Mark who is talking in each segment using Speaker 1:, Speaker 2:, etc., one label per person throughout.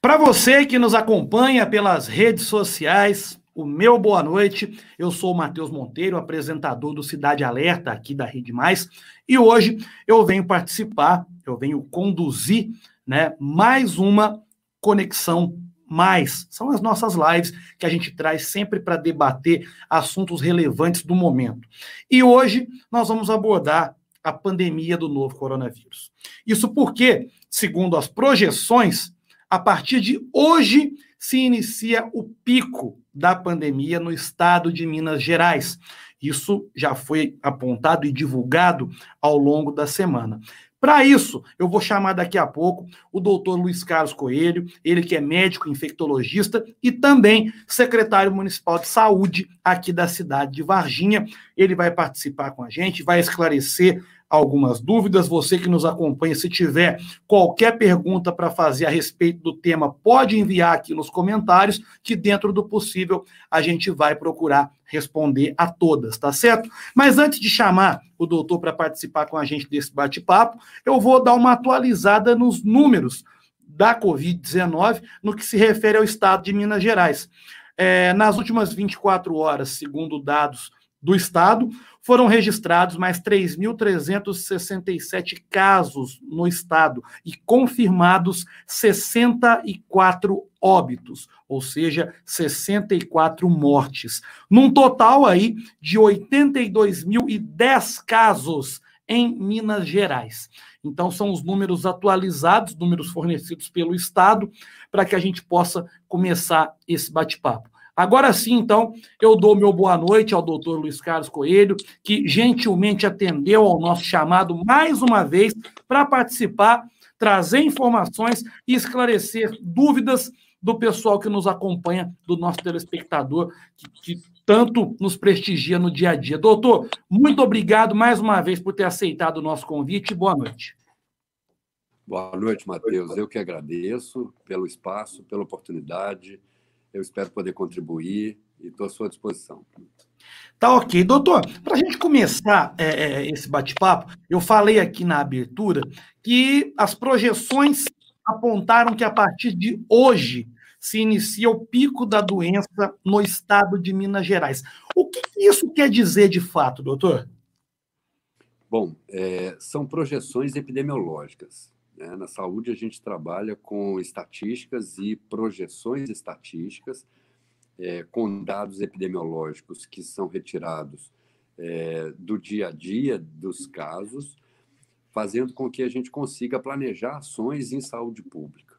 Speaker 1: Para você que nos acompanha pelas redes sociais, o meu boa noite. Eu sou o Matheus Monteiro, apresentador do Cidade Alerta aqui da Rede Mais, e hoje eu venho participar, eu venho conduzir, né, mais uma conexão mais. São as nossas lives que a gente traz sempre para debater assuntos relevantes do momento. E hoje nós vamos abordar a pandemia do novo coronavírus. Isso porque, segundo as projeções, a partir de hoje se inicia o pico da pandemia no estado de Minas Gerais. Isso já foi apontado e divulgado ao longo da semana. Para isso, eu vou chamar daqui a pouco o doutor Luiz Carlos Coelho, ele que é médico infectologista e também secretário municipal de saúde aqui da cidade de Varginha. Ele vai participar com a gente, vai esclarecer algumas dúvidas. Você que nos acompanha, se tiver qualquer pergunta para fazer a respeito do tema, pode enviar aqui nos comentários, que dentro do possível a gente vai procurar responder a todas, tá certo? Mas antes de chamar o doutor para participar com a gente desse bate-papo, eu vou dar uma atualizada nos números da Covid-19 no que se refere ao estado de Minas Gerais. É, nas últimas 24 horas, segundo dados do estado, foram registrados mais 3.367 casos no estado e confirmados 64 óbitos, ou seja, 64 mortes, num total aí de 82.010 casos em Minas Gerais. Então, são os números atualizados, números fornecidos pelo Estado, para que a gente possa começar esse bate-papo. Agora sim, então, eu dou meu boa noite ao doutor Luiz Carlos Coelho, que gentilmente atendeu ao nosso chamado mais uma vez para participar, trazer informações e esclarecer dúvidas do pessoal que nos acompanha, do nosso telespectador, que, que tanto nos prestigia no dia a dia. Doutor, muito obrigado mais uma vez por ter aceitado o nosso convite. Boa noite.
Speaker 2: Boa noite, Matheus. Eu que agradeço pelo espaço, pela oportunidade eu espero poder contribuir e estou à sua disposição.
Speaker 1: Tá ok. Doutor, para a gente começar é, é, esse bate-papo, eu falei aqui na abertura que as projeções apontaram que a partir de hoje se inicia o pico da doença no estado de Minas Gerais. O que isso quer dizer de fato, doutor?
Speaker 2: Bom, é, são projeções epidemiológicas. Né? Na saúde, a gente trabalha com estatísticas e projeções estatísticas, é, com dados epidemiológicos que são retirados é, do dia a dia dos casos, fazendo com que a gente consiga planejar ações em saúde pública.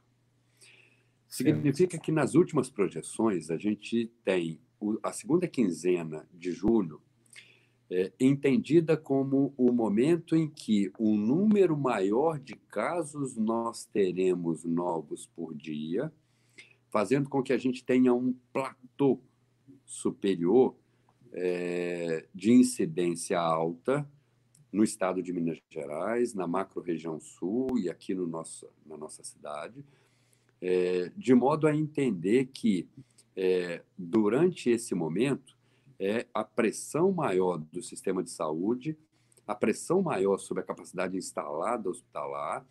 Speaker 2: Significa que nas últimas projeções a gente tem a segunda quinzena de julho é, entendida como o momento em que um número maior de casos nós teremos novos por dia, fazendo com que a gente tenha um platô superior é, de incidência alta no estado de Minas Gerais, na macro-região sul e aqui no nosso, na nossa cidade, é, de modo a entender que, é, durante esse momento, é a pressão maior do sistema de saúde, a pressão maior sobre a capacidade instalada hospitalar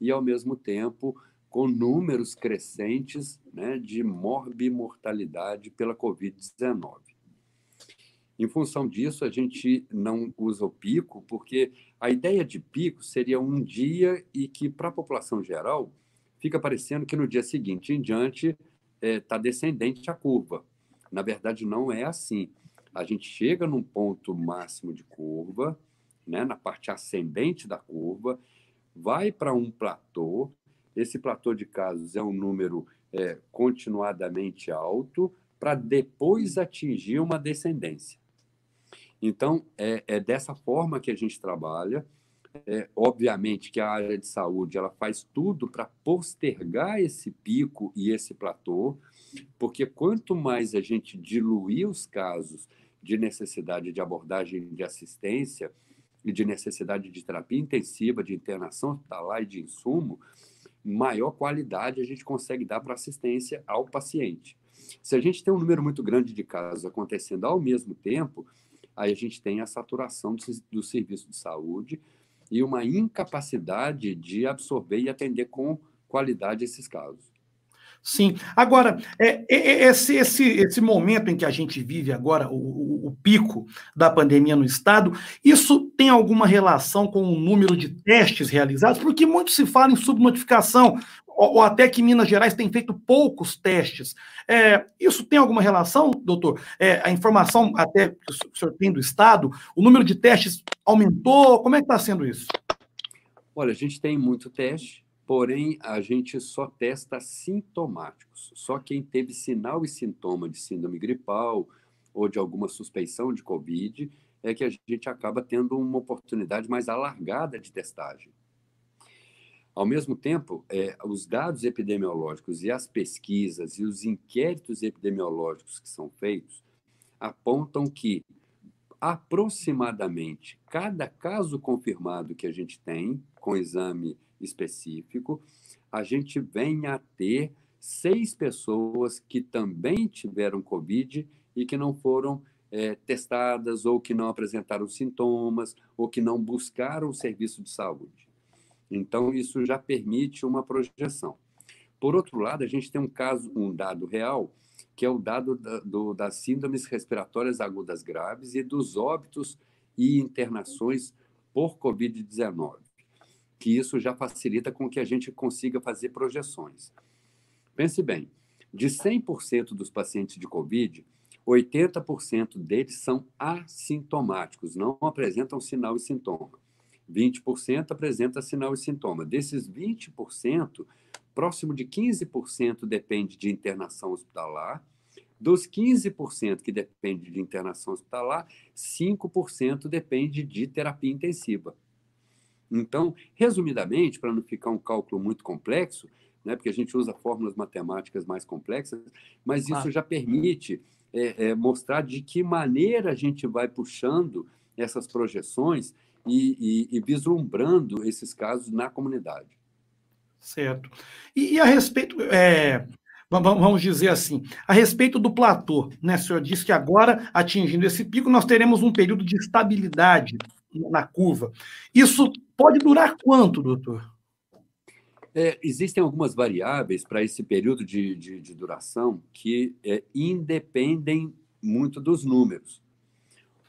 Speaker 2: e, ao mesmo tempo, com números crescentes né, de morbimortalidade pela Covid-19. Em função disso, a gente não usa o pico, porque a ideia de pico seria um dia e que, para a população geral, fica parecendo que no dia seguinte em diante está é, descendente a curva. Na verdade, não é assim a gente chega num ponto máximo de curva, né, na parte ascendente da curva, vai para um platô. Esse platô de casos é um número é, continuadamente alto, para depois atingir uma descendência. Então, é, é, dessa forma que a gente trabalha. É, obviamente que a área de saúde ela faz tudo para postergar esse pico e esse platô, porque quanto mais a gente diluir os casos de necessidade de abordagem de assistência e de necessidade de terapia intensiva, de internação hospitalar e de insumo, maior qualidade a gente consegue dar para assistência ao paciente. Se a gente tem um número muito grande de casos acontecendo ao mesmo tempo, aí a gente tem a saturação do, do serviço de saúde e uma incapacidade de absorver e atender com qualidade esses casos.
Speaker 1: Sim. Agora, é, esse, esse, esse momento em que a gente vive agora, o, o, o, pico da pandemia no Estado, isso tem alguma relação com o número de testes realizados? Porque muito se fala em subnotificação, ou, ou até que Minas Gerais tem feito poucos testes. É, isso tem alguma relação, doutor? É, a informação até que o senhor tem do Estado, o número de testes aumentou? Como é que está sendo isso?
Speaker 2: Olha, a gente tem muito teste, porém a gente só testa sintomáticos. Só quem teve sinal e sintoma de síndrome gripal ou de alguma suspeição de Covid é que a gente acaba tendo uma oportunidade mais alargada de testagem. Ao mesmo tempo, é, os dados epidemiológicos e as pesquisas e os inquéritos epidemiológicos que são feitos apontam que aproximadamente cada caso confirmado que a gente tem com exame específico, a gente vem a ter seis pessoas que também tiveram Covid e que não foram é, testadas ou que não apresentaram sintomas ou que não buscaram o serviço de saúde. Então, isso já permite uma projeção. Por outro lado, a gente tem um caso, um dado real, que é o dado da, do, das síndromes respiratórias agudas graves e dos óbitos e internações por Covid-19 que isso já facilita com que a gente consiga fazer projeções. Pense bem, de 100% dos pacientes de COVID, 80% deles são assintomáticos, não apresentam sinal e sintoma. 20% apresenta sinal e sintoma. Desses 20%, próximo de 15% depende de internação hospitalar. Dos 15% que depende de internação hospitalar, 5% depende de terapia intensiva. Então, resumidamente, para não ficar um cálculo muito complexo, né, porque a gente usa fórmulas matemáticas mais complexas, mas isso ah. já permite é, é, mostrar de que maneira a gente vai puxando essas projeções e, e, e vislumbrando esses casos na comunidade.
Speaker 1: Certo. E, e a respeito, é, vamos dizer assim, a respeito do platô, né? O senhor disse que agora, atingindo esse pico, nós teremos um período de estabilidade na curva. Isso pode durar quanto, doutor?
Speaker 2: É, existem algumas variáveis para esse período de, de, de duração que é, independem muito dos números.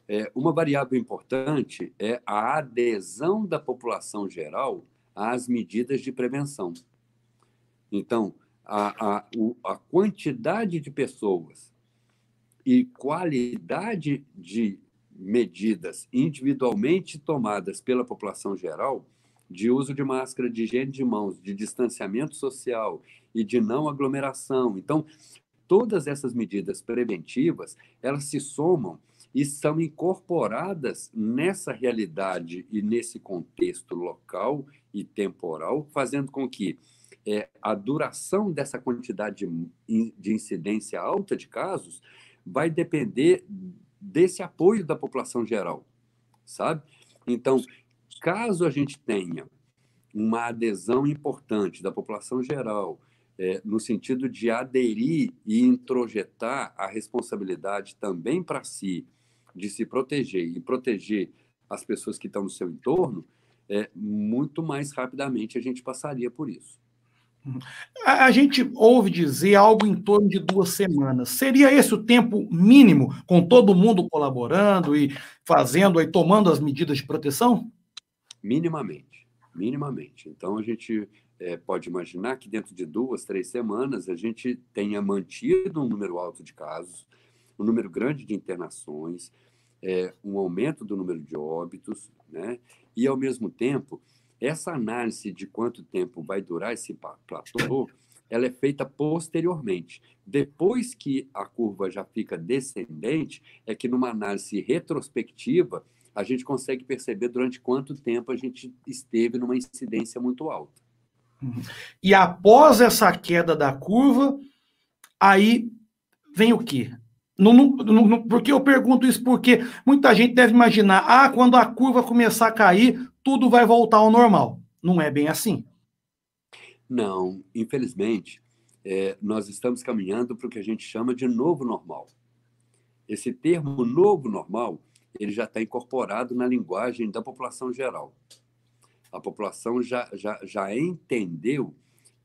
Speaker 2: É, uma variável importante é a adesão da população geral às medidas de prevenção. Então, a, a, a quantidade de pessoas e qualidade de medidas individualmente tomadas pela população geral, de uso de máscara, de higiene de mãos, de distanciamento social e de não aglomeração. Então, todas essas medidas preventivas, elas se somam e são incorporadas nessa realidade e nesse contexto local e temporal, fazendo com que é, a duração dessa quantidade de, incidência alta de casos vai depender desse apoio da população geral, sabe? Então, caso a gente tenha uma adesão importante da população geral, é, no sentido de aderir e introjetar a responsabilidade também para si, de se proteger e proteger as pessoas que estão no seu entorno, é, muito mais rapidamente a gente passaria por isso.
Speaker 1: A, gente ouve dizer algo em torno de duas semanas. Seria esse o tempo mínimo, com todo mundo colaborando e fazendo e tomando as medidas de proteção?
Speaker 2: Minimamente, minimamente. Então a gente é, pode imaginar que dentro de duas, três semanas a gente tenha mantido um número alto de casos, um número grande de internações, é, um aumento do número de óbitos, né? E ao mesmo tempo essa análise de quanto tempo vai durar esse platô, ela é feita posteriormente. Depois que a curva já fica descendente, é que numa análise retrospectiva a gente consegue perceber durante quanto tempo a gente esteve numa incidência muito alta.
Speaker 1: E após essa queda da curva, aí vem o quê? Não, não, porque eu pergunto isso porque muita gente deve imaginar, ah, quando a curva começar a cair, tudo vai voltar ao normal. Não é bem assim.
Speaker 2: Não, infelizmente, é, nós estamos caminhando para o que a gente chama de novo normal. Esse termo novo normal, ele já está incorporado na linguagem da população geral. A população já, já, já entendeu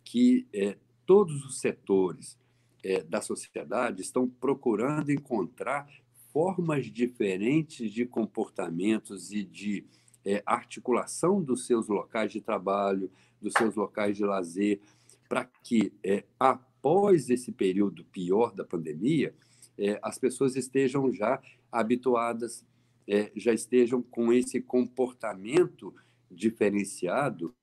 Speaker 2: que é, todos os setores é, da sociedade estão procurando encontrar formas diferentes de comportamentos e de é, articulação dos seus locais de trabalho, dos seus locais de lazer, para que, é, após esse período pior da pandemia, é, as pessoas estejam já habituadas, é, já estejam com esse comportamento diferenciado,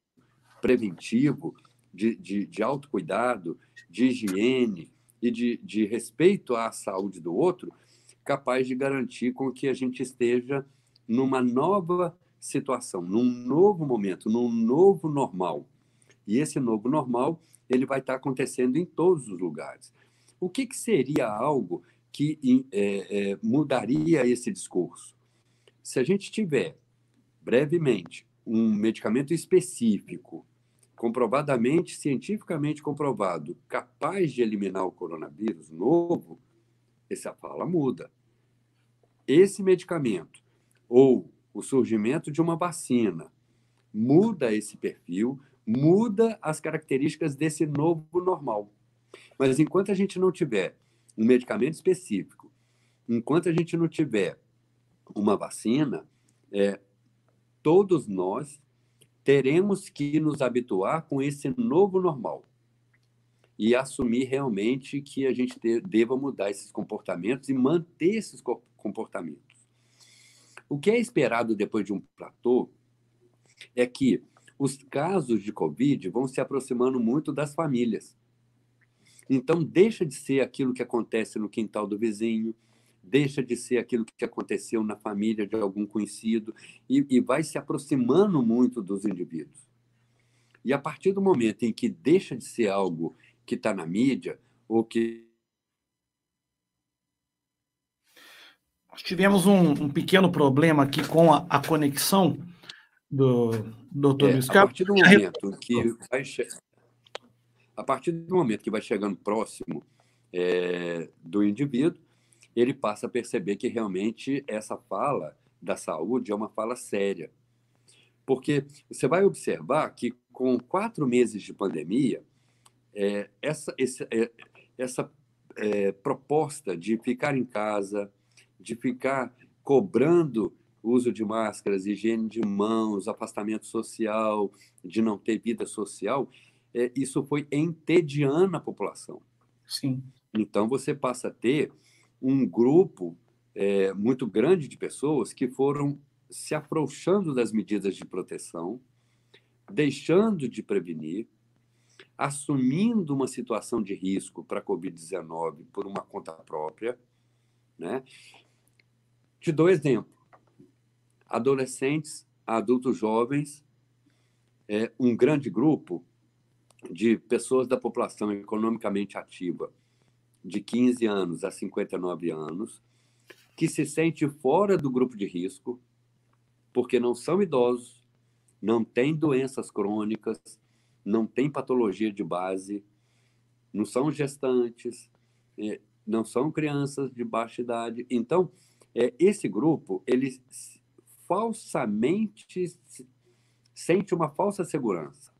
Speaker 2: preventivo, de, de, de autocuidado, de higiene e de, de respeito à saúde do outro, capaz de garantir com que a gente esteja numa nova situação, num novo momento, num novo normal. E esse novo normal, ele vai estar acontecendo em todos os lugares. O que, que seria algo que é, é, mudaria esse discurso? Se a gente tiver, brevemente, um medicamento específico, comprovadamente, cientificamente comprovado, capaz de eliminar o coronavírus novo, essa fala muda. Esse medicamento ou o surgimento de uma vacina muda esse perfil, muda as características desse novo normal. Mas enquanto a gente não tiver um medicamento específico, enquanto a gente não tiver uma vacina, é, todos nós teremos que nos habituar com esse novo normal e assumir realmente que a gente deva mudar esses comportamentos e manter esses comportamentos. O que é esperado depois de um platô é que os casos de Covid vão se aproximando muito das famílias. Então, deixa de ser aquilo que acontece no quintal do vizinho, deixa de ser aquilo que aconteceu na família de algum conhecido e, e vai se aproximando muito dos indivíduos. E a partir do momento em que deixa de ser algo que está na mídia ou que
Speaker 1: Nós tivemos um, um, pequeno problema aqui com a, a conexão do doutor
Speaker 2: é, Luiz Carlos. A partir do momento que vai che... a partir do momento que vai chegando próximo é, do indivíduo, ele passa a perceber que realmente essa fala da saúde é uma fala séria. Porque você vai observar que com quatro meses de pandemia, é, essa, esse, é, essa é, proposta de ficar em casa, de ficar cobrando uso de máscaras, higiene de mãos, afastamento social, de não ter vida social, é, isso foi entediando a população.
Speaker 1: Sim.
Speaker 2: Então você passa a ter um grupo é, muito grande de pessoas que foram se afrouxando das medidas de proteção, deixando de prevenir, assumindo uma situação de risco para a Covid-19 por uma conta própria. Né? Te dou exemplo. Adolescentes, adultos jovens, é, um grande grupo de pessoas da população economicamente ativa de 15 anos a 59 anos, que se sente fora do grupo de risco, porque não são idosos, não têm doenças crônicas, não têm patologia de base, não são gestantes, é, não são crianças de baixa idade. Então, é, esse grupo, ele falsamente sente uma falsa segurança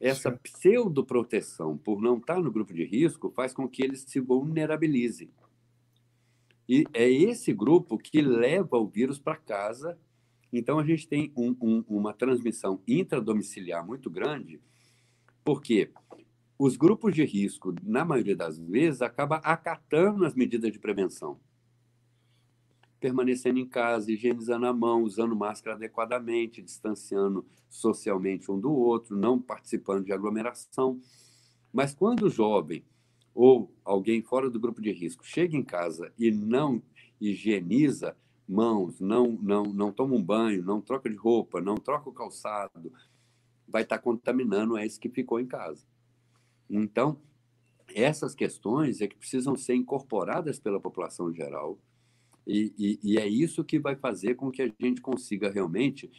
Speaker 2: essa pseudoproteção por não estar no grupo de risco faz com que eles se vulnerabilizem. E é esse grupo que leva o vírus para casa. Então, a gente tem um, um, uma transmissão intradomiciliar muito grande, porque os grupos de risco, na maioria das vezes, acabam acatando as medidas de prevenção permanecendo em casa, higienizando a mão, usando máscara adequadamente, distanciando socialmente um do outro, não participando de aglomeração. Mas quando o jovem ou alguém fora do grupo de risco chega em casa e não higieniza mãos, não, não, não toma um banho, não troca de roupa, não troca o calçado, vai estar contaminando esse que ficou em casa. Então, essas questões é que precisam ser incorporadas pela população geral e, e, e, é isso que vai fazer com que a gente consiga realmente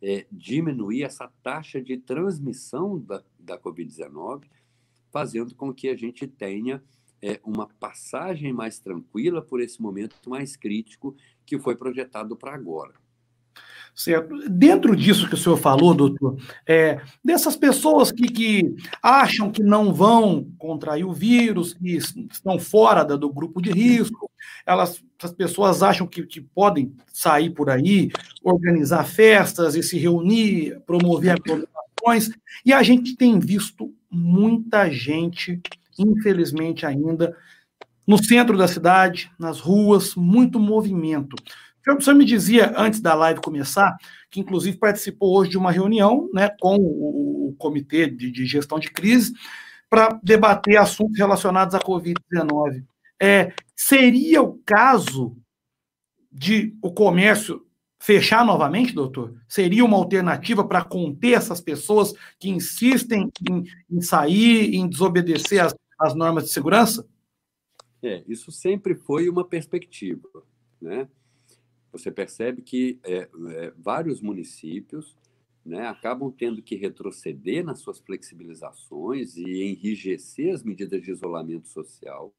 Speaker 2: é, diminuir essa taxa de transmissão da, da Covid-19, fazendo com que a gente tenha é, uma passagem mais tranquila por esse momento mais crítico que foi projetado para agora.
Speaker 1: Certo. Dentro disso que o senhor falou, doutor, é, dessas pessoas que, que acham que não vão contrair o vírus, que estão fora da, do grupo de risco, elas, essas pessoas acham que, que podem sair por aí, organizar festas e se reunir, promover aglomerações, e a gente tem visto muita gente, infelizmente ainda, no centro da cidade, nas ruas, muito movimento. O senhor me dizia, antes da live começar, que inclusive participou hoje de uma reunião né, com o, o Comitê de, de, Gestão de Crise para debater assuntos relacionados à Covid-19. É, seria o caso de o comércio fechar novamente, doutor? Seria uma alternativa para conter essas pessoas que insistem em, em sair, em desobedecer as, as normas de segurança?
Speaker 2: É, isso sempre foi uma perspectiva, né? Você percebe que é, é, vários municípios né, acabam tendo que retroceder nas suas flexibilizações e enrijecer as medidas de isolamento social.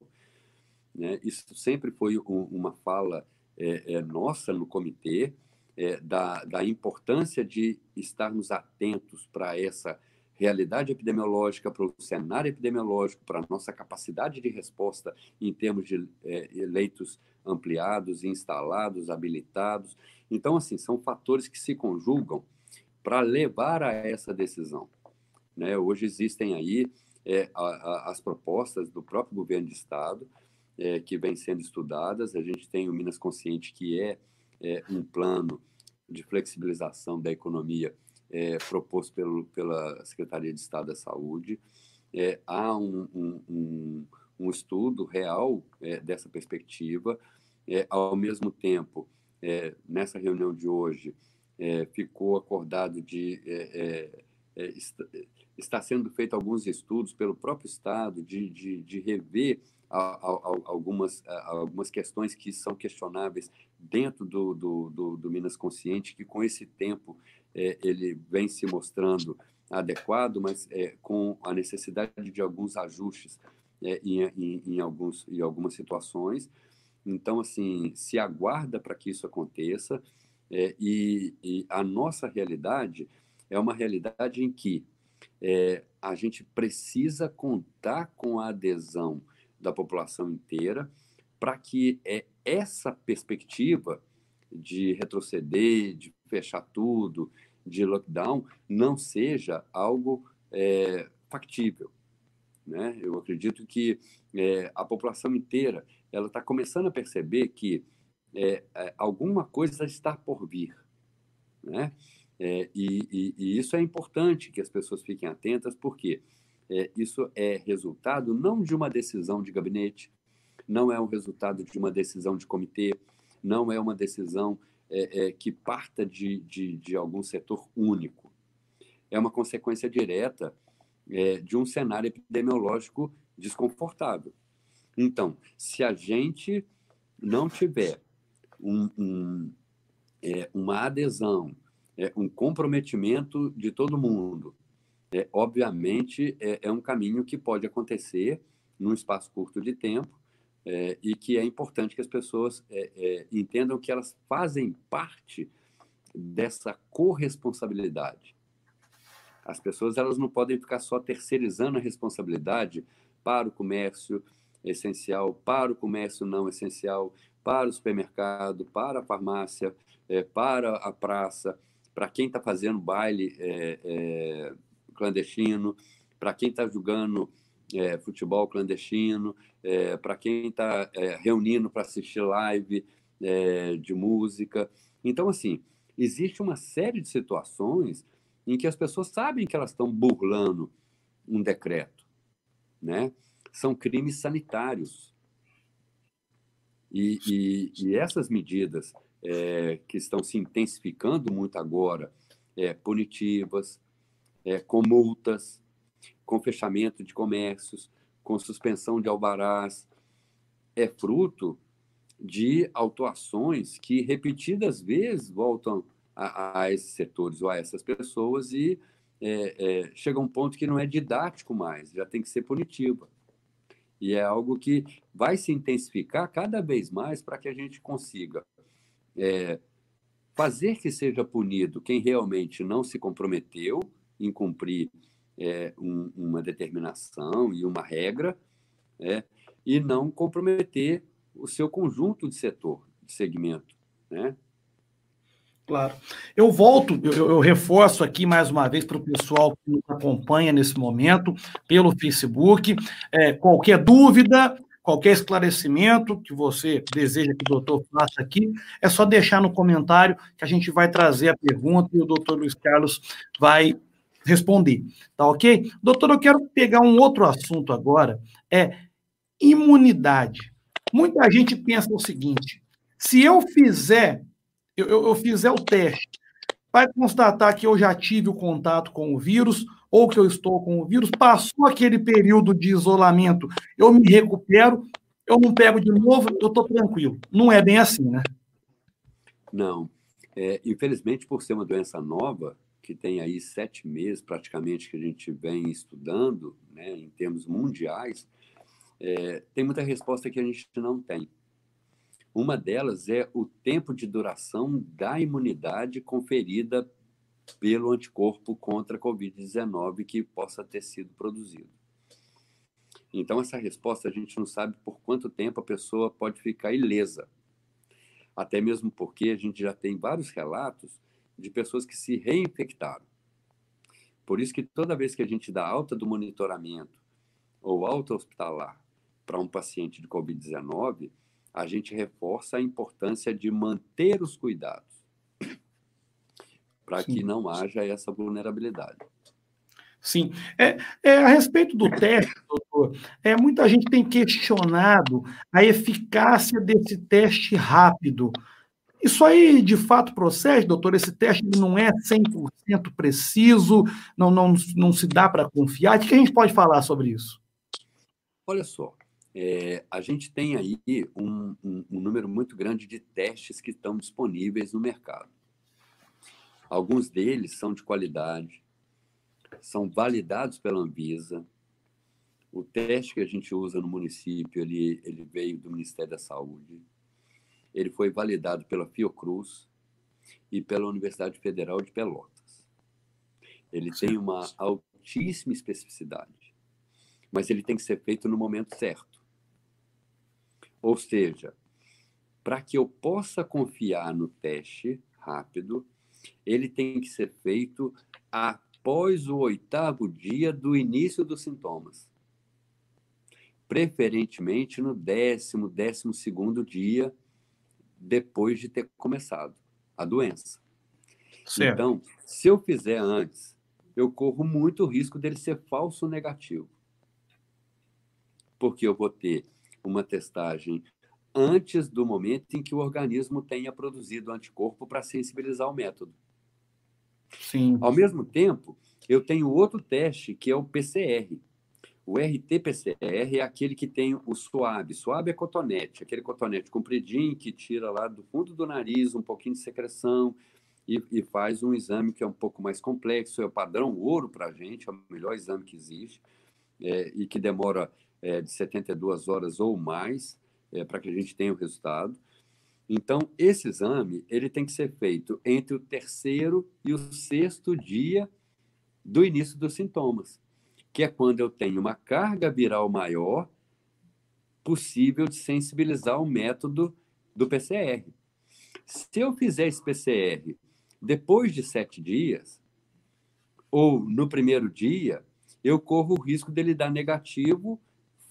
Speaker 2: Né? Isso sempre foi um, uma fala é, é nossa no comitê, é, da, da importância de estarmos atentos para essa realidade epidemiológica, para o cenário epidemiológico, para a nossa capacidade de resposta em termos de é, leitos ampliados, instalados, habilitados. Então, assim, são fatores que se conjugam para levar a essa decisão. Né? Hoje existem aí é, a, a, as propostas do próprio governo de Estado é, que vêm sendo estudadas. A gente tem o Minas Consciente, que é, é um plano de flexibilização da economia é, proposto pelo, pela Secretaria de Estado da Saúde. É, há um, um, um estudo real é, dessa perspectiva. É, ao mesmo tempo, é, nessa reunião de hoje, é, ficou acordado de está, está, sendo feito alguns estudos pelo próprio Estado de, de, de rever a, a, a, algumas, algumas questões que são questionáveis dentro do, do, do, do Minas Consciente, que com esse tempo ele vem se mostrando adequado, mas com a necessidade de alguns ajustes é, em, em, em, alguns, em algumas situações. Então, assim, se aguarda para que isso aconteça, é, e, e, a nossa realidade é uma realidade em que é, a gente precisa contar com a adesão da população inteira para que é, essa perspectiva de retroceder, de fechar tudo, de lockdown, não seja algo é, factível. Né? Eu acredito que é, a população inteira ela está começando a perceber que é, é, alguma coisa está por vir. Né? É, e, e, e, isso é importante que as pessoas fiquem atentas, porque é, isso é resultado não de uma decisão de gabinete, não é um resultado de uma decisão de comitê, não é uma decisão é, que parta de, de, de algum setor único. É uma consequência direta é, de um cenário epidemiológico desconfortável. Então, se a gente não tiver um, um, é, uma adesão, é, um comprometimento de todo mundo, é, obviamente é, é, um caminho que pode acontecer num espaço curto de tempo é, e que é importante que as pessoas é, é, entendam que elas fazem parte dessa corresponsabilidade. As pessoas elas não podem ficar só terceirizando a responsabilidade para o comércio essencial, para o comércio não essencial, para o supermercado, para a farmácia, é, para a praça, para quem está fazendo baile é, é, clandestino, para quem está jogando é, futebol clandestino, é, para quem está é, reunindo para assistir live de música. Então, assim, existe uma série de situações em que as pessoas sabem que elas estão burlando um decreto, né? São crimes sanitários. E, e, e essas medidas é, que estão se intensificando muito agora, é, punitivas, é, com multas, com fechamento de comércios, com suspensão de alvarás, é fruto de autuações que repetidas vezes voltam a, a esses setores ou a essas pessoas e é, é, chega um ponto que não é didático mais, já tem que ser punitiva. E é algo que vai se intensificar cada vez mais para que a gente consiga é, fazer que seja punido quem realmente não se comprometeu em cumprir é, um, uma determinação e uma regra, é, e não comprometer o seu conjunto de setor, de segmento. Né?
Speaker 1: Claro. Eu volto, eu, eu reforço aqui mais uma vez para o pessoal que nos acompanha nesse momento pelo Facebook. É, qualquer dúvida, qualquer esclarecimento que você deseja que o doutor faça aqui, é só deixar no comentário que a gente vai trazer a pergunta e o doutor Luiz Carlos vai responder. Tá ok? Doutor, eu quero pegar um outro assunto agora, é imunidade. Muita gente pensa o seguinte: se eu fizer eu, eu, eu fizer o teste, vai constatar que eu já tive o contato com o vírus ou que eu estou com o vírus, passou aquele período de isolamento, eu me recupero, eu não pego de novo, eu estou tranquilo. Não é bem assim, né?
Speaker 2: Não. É, infelizmente, por ser uma doença nova, que tem aí sete meses praticamente que a gente vem estudando, né, em termos mundiais, é, tem muita resposta que a gente não tem. Uma delas é o tempo de duração da imunidade conferida pelo anticorpo contra a Covid-19 que possa ter sido produzido. Então, essa resposta a gente não sabe por quanto tempo a pessoa pode ficar ilesa. Até mesmo porque a gente já tem vários relatos de pessoas que se reinfectaram. Por isso que toda vez que a gente dá alta do monitoramento ou alta hospitalar para um paciente de Covid-19, a gente reforça a importância de manter os cuidados para que não haja essa vulnerabilidade.
Speaker 1: Sim. É, é, a respeito do teste, doutor, é, muita gente tem questionado a eficácia desse teste rápido. Isso aí, de fato, procede, doutor? Esse teste não é 100% preciso, não, não, não se dá para confiar? O que a gente pode falar sobre isso?
Speaker 2: Olha só, é, a gente tem aí um, um, um, número muito grande de testes que estão disponíveis no mercado. Alguns deles são de qualidade, são validados pela Anvisa. O teste que a gente usa no município, ele, ele veio do Ministério da Saúde. Ele foi validado pela Fiocruz e pela Universidade Federal de Pelotas. Ele tem uma altíssima especificidade, mas ele tem que ser feito no momento certo. Ou seja, para que eu possa confiar no teste rápido, ele tem que ser feito após o oitavo dia do início dos sintomas. Preferentemente no décimo, décimo segundo dia depois de ter começado a doença. Certo. Então, se eu fizer antes, eu corro muito risco dele ser falso negativo. Porque eu vou ter uma testagem antes do momento em que o organismo tenha produzido anticorpo para sensibilizar o método. Sim. Ao mesmo tempo, eu tenho outro teste que é o PCR. O RT-PCR é aquele que tem o suave. Suave é cotonete, aquele cotonete compridinho que tira lá do fundo do nariz um pouquinho de secreção e, e faz um exame que é um pouco mais complexo. É o padrão ouro para a gente, é o melhor exame que existe é, e que demora é, de 72 horas ou mais é, para que a gente tenha o resultado. Então, esse exame ele tem que ser feito entre o terceiro e o sexto dia do início dos sintomas, que é quando eu tenho uma carga viral maior possível de sensibilizar o método do PCR. Se eu fizer esse PCR depois de sete dias, ou no primeiro dia, eu corro o risco dele dar negativo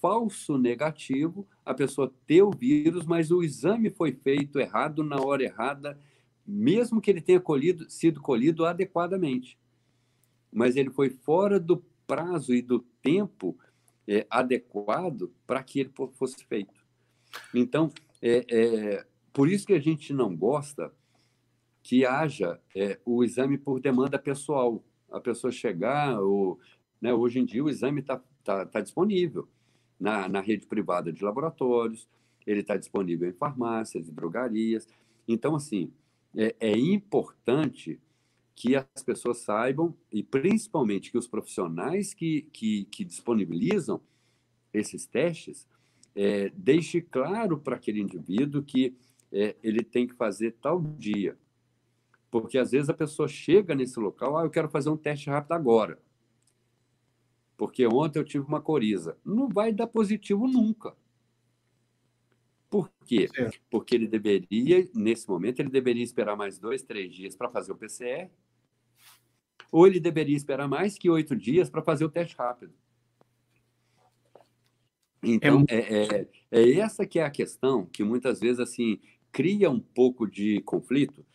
Speaker 2: falso negativo, a pessoa ter o vírus, mas o exame foi feito errado na hora errada, mesmo que ele tenha colhido, sido colhido adequadamente. Mas ele foi fora do prazo e do tempo é, adequado para que ele fosse feito. Então, é, é, por isso que a gente não gosta que haja é, o exame por demanda pessoal. A pessoa chegar, ou, né, hoje em dia o exame está tá, tá disponível na, na rede privada de laboratórios, ele está disponível em farmácias e drogarias. Então, assim, é, é importante que as pessoas saibam, e principalmente que os profissionais que, que, que disponibilizam esses testes, é, deixe claro para aquele indivíduo que é, ele tem que fazer tal dia. Porque às vezes a pessoa chega nesse local, ah, eu quero fazer um teste rápido agora. Porque ontem eu tive uma coriza. Não vai dar positivo nunca. Por quê? Porque ele deveria, nesse momento, ele deveria esperar mais dois, três dias para fazer o PCR, ou ele deveria esperar mais que oito dias para fazer o teste rápido. Então, é, é, é, é, essa que é a questão que muitas vezes assim cria um pouco de conflito,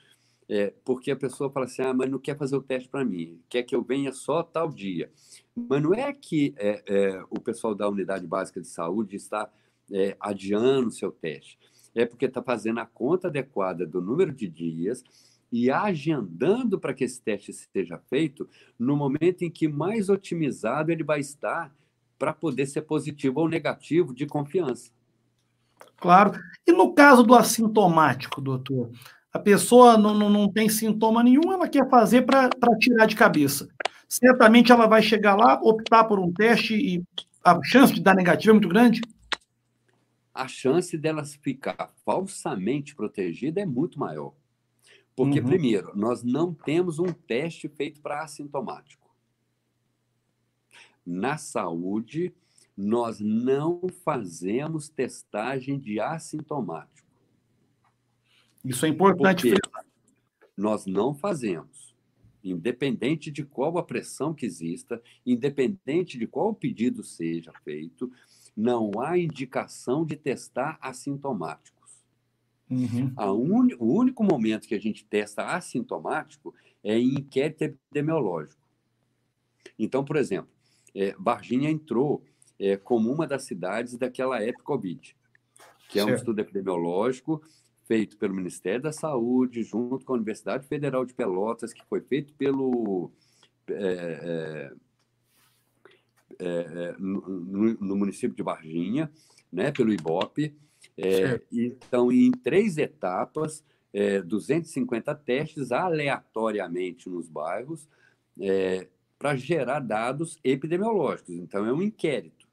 Speaker 2: é, porque a pessoa fala assim, ah, mas não quer fazer o teste para mim, quer que eu venha só tal dia. Mas não é que é, é, o pessoal da unidade básica de saúde está é, adiando o seu teste, é porque está fazendo a conta adequada do número de dias e agendando para que esse teste seja feito no momento em que mais otimizado ele vai estar para poder ser positivo ou negativo de confiança.
Speaker 1: Claro. E no caso do assintomático, doutor? A pessoa não, não, não tem sintoma nenhum, ela quer fazer para tirar de cabeça. Certamente ela vai chegar lá, optar por um teste e a chance de dar negativo é muito grande?
Speaker 2: A chance dela ficar falsamente protegida é muito maior. Porque, uhum. primeiro, nós não temos um teste feito para assintomático na saúde, nós não fazemos testagem de assintomático.
Speaker 1: Isso é importante.
Speaker 2: Nós não fazemos. Independente de qual a pressão que exista, independente de qual pedido seja feito, não há indicação de testar assintomáticos. Uhum. Un... O único momento que a gente testa assintomático é em inquérito epidemiológico. Então, por exemplo, é, Varginha entrou é, como uma das cidades daquela época Covid, que é um estudo epidemiológico feito pelo Ministério da Saúde, junto com a Universidade Federal de Pelotas, que foi feito pelo. É, é, é no, no, município de Varginha, né, pelo IBOP. É, então, em três etapas, 250 testes aleatoriamente nos bairros, para gerar dados epidemiológicos. Então, é um inquérito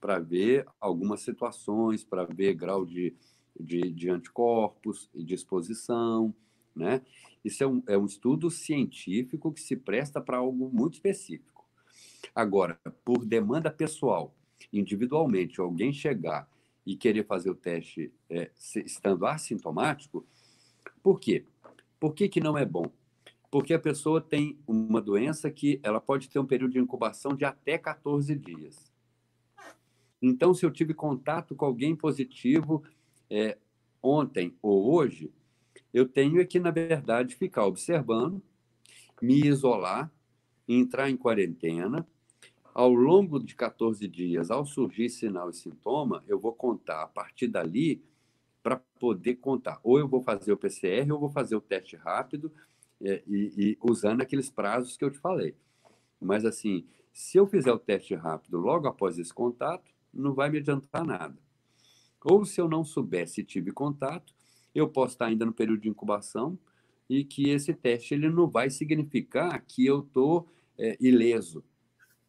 Speaker 2: para ver algumas situações, para ver grau de, de, de, anticorpos e de exposição. Né? Isso é um, é um estudo científico que se presta para algo muito específico. Agora, por demanda pessoal, individualmente, alguém chegar e querer fazer o teste é, estando assintomático, por quê? Por que, que não é bom? porque a pessoa tem uma doença que ela pode ter um período de incubação de até 14 dias. Então, se eu tive contato com alguém positivo é, ontem ou hoje, eu tenho que, na verdade, ficar observando, me isolar, entrar em quarentena. Ao longo de 14 dias, ao surgir sinal e sintoma, eu vou contar a partir dali para poder contar. Ou eu vou fazer o PCR, ou vou fazer o teste rápido, é, e, e, usando aqueles prazos que eu te falei. Mas, assim, se eu fizer o teste rápido logo após esse contato, não vai me adiantar nada. Ou se eu não souber se tive contato, eu posso estar ainda no período de incubação e que esse teste ele não vai significar que eu estou é, ileso.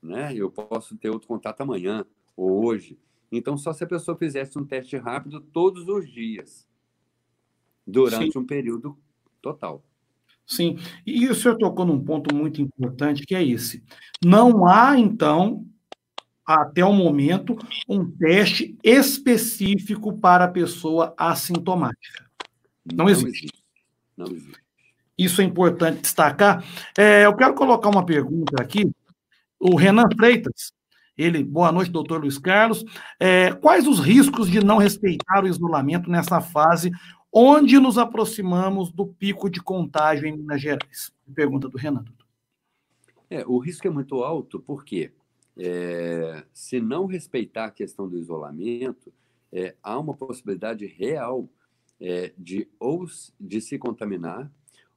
Speaker 2: Né? Eu posso ter outro contato amanhã ou hoje. Então, só se a pessoa fizesse um teste rápido todos os dias, durante Sim. um período total.
Speaker 1: Sim, e o senhor tocou num ponto muito importante, que é esse. Não há, então, até o momento, um teste específico para a pessoa assintomática. Não, Não existe. existe. Não existe. Isso é importante destacar. É, eu quero colocar uma pergunta aqui. O Renan Freitas, ele, boa noite, doutor Luiz Carlos. É, quais os riscos de não respeitar o isolamento nessa fase Onde nos aproximamos do pico de contágio em Minas Gerais? Pergunta do Renato.
Speaker 2: É, o risco é muito alto porque é, se não respeitar a questão do isolamento, é, há uma possibilidade real é, de ou de se contaminar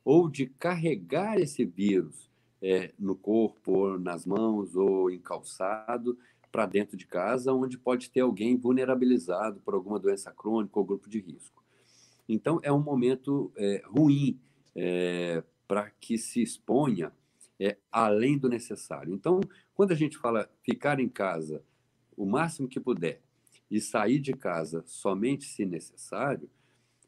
Speaker 2: ou de carregar esse vírus é, no corpo, ou nas mãos ou em calçado para dentro de casa, onde pode ter alguém vulnerabilizado por alguma doença crônica ou grupo de risco. Então, é um momento é, ruim é, para que se exponha é, além do necessário. Então, quando a gente fala ficar em casa o máximo que puder e sair de casa somente se necessário,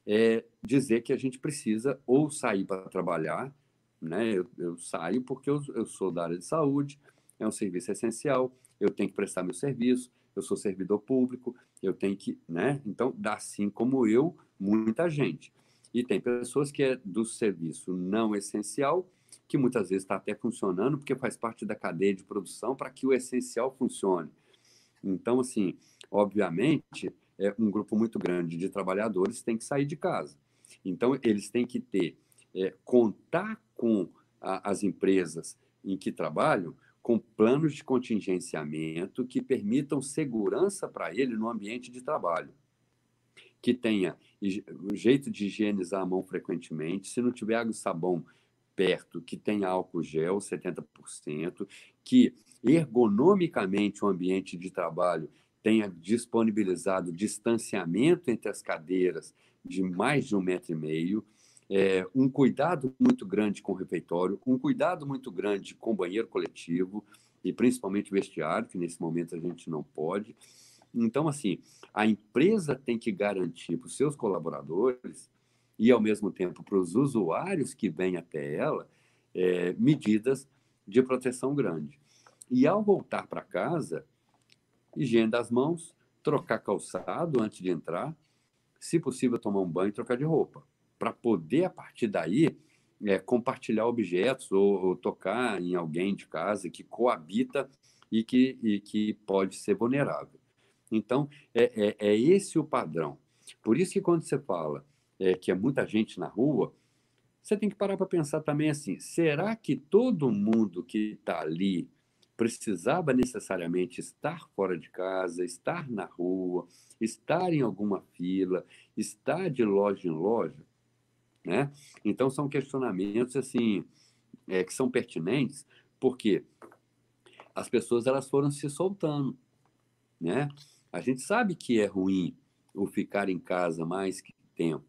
Speaker 2: é dizer que a gente precisa ou sair para trabalhar, né? Eu, eu saio porque eu, eu sou da área de saúde, é um serviço essencial, eu tenho que prestar meu serviço, eu sou servidor público, eu tenho que, né? Então, assim como eu, muita gente. E tem pessoas que é do serviço não essencial, que muitas vezes está até funcionando, porque faz parte da cadeia de produção para que o essencial funcione. Então, assim, obviamente, é um grupo muito grande de trabalhadores tem que sair de casa. Então, eles têm que ter, é, contar com a, as empresas em que trabalham com planos de contingenciamento que permitam segurança para ele no ambiente de trabalho. Que tenha o jeito de higienizar a mão frequentemente, se não tiver água e sabão perto, que tenha álcool gel, 70%, que ergonomicamente o ambiente de trabalho tenha disponibilizado distanciamento entre as cadeiras de mais de um metro e meio, é, um cuidado muito grande com o refeitório, um cuidado muito grande com o banheiro coletivo e principalmente vestiário, que nesse momento a gente não pode. Então, assim, a empresa tem que garantir para os seus colaboradores e, ao mesmo tempo, para os usuários que vêm até ela, é, medidas de proteção grande. E, ao voltar para casa, higiene das mãos, trocar calçado antes de entrar, se possível tomar um banho e trocar de roupa, para poder, a partir daí, é, compartilhar objetos ou, ou, tocar em alguém de casa que coabita e que, e que pode ser vulnerável. Então, é, é, é esse o padrão. Por isso que quando você fala é, que é muita gente na rua, você tem que parar para pensar também assim: será que todo mundo que está ali precisava necessariamente estar fora de casa, estar na rua, estar em alguma fila, estar de loja em loja, né? Então são questionamentos assim é, que são pertinentes, porque as pessoas elas foram se soltando, né? A gente sabe que é ruim o ficar em casa mais que tempo,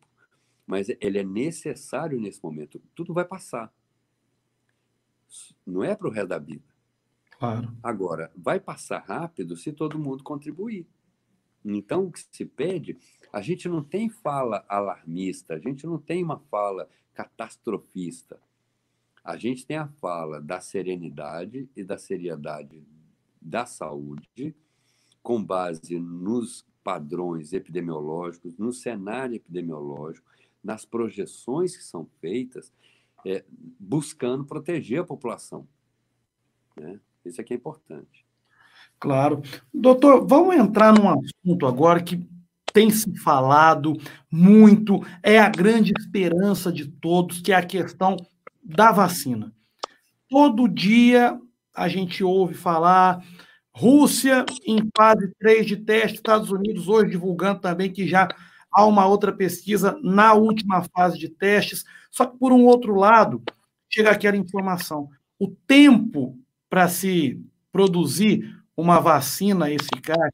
Speaker 2: mas ele é necessário nesse momento. Tudo vai passar. Não é para o resto da vida.
Speaker 1: Claro.
Speaker 2: Agora, vai passar rápido se todo mundo contribuir. Então, o que se pede, a gente não tem fala alarmista, a gente não tem uma fala catastrofista. A gente tem a fala da serenidade e da seriedade da saúde, com base nos padrões epidemiológicos, no cenário epidemiológico, nas projeções que são feitas, é, buscando proteger a população. Né? Isso aqui é importante.
Speaker 1: Claro. Doutor, vamos entrar num assunto agora que tem se falado muito, é a grande esperança de todos, que é a questão da vacina. Todo dia a gente ouve falar Rússia em fase 3 de teste, Estados Unidos hoje divulgando também que já há uma outra pesquisa na última fase de testes. Só que, por um outro lado, chega aquela informação: o tempo para se produzir uma vacina eficaz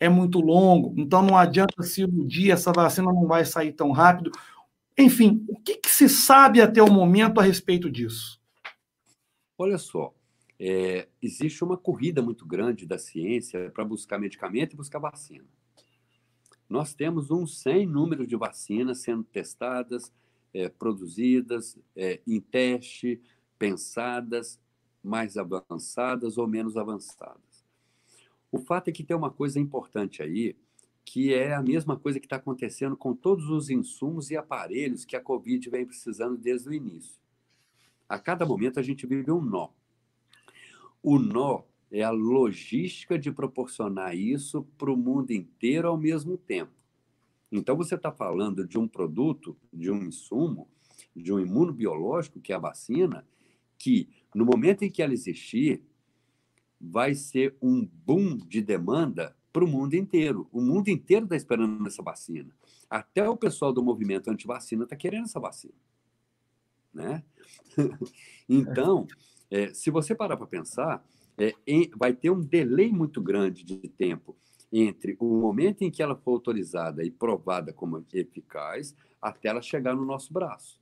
Speaker 1: é muito longo, então não adianta se iludir, essa vacina não vai sair tão rápido. Enfim, o que, que se sabe até o momento a respeito disso?
Speaker 2: Olha só, é, existe uma corrida muito grande da ciência para buscar medicamento e buscar vacina. Nós temos um sem número de vacinas sendo testadas, é, produzidas, é, em teste, pensadas, mais avançadas ou menos avançadas. O fato é que tem uma coisa importante aí, que é a mesma coisa que está acontecendo com todos os insumos e aparelhos que a Covid vem precisando desde o início. A cada momento a gente vive um nó. O nó é a logística de proporcionar isso para o mundo inteiro ao mesmo tempo. Então, você está falando de um produto, de um insumo, de um imunobiológico, que é a vacina, que no momento em que ela existir, vai ser um boom de demanda para o mundo inteiro. O mundo inteiro está esperando essa vacina. Até o pessoal do movimento anti-vacina está querendo essa vacina. Né? então, é, se você parar para pensar, é, em, vai ter um delay muito grande de tempo entre o momento em que ela for autorizada e provada como eficaz até ela chegar no nosso braço.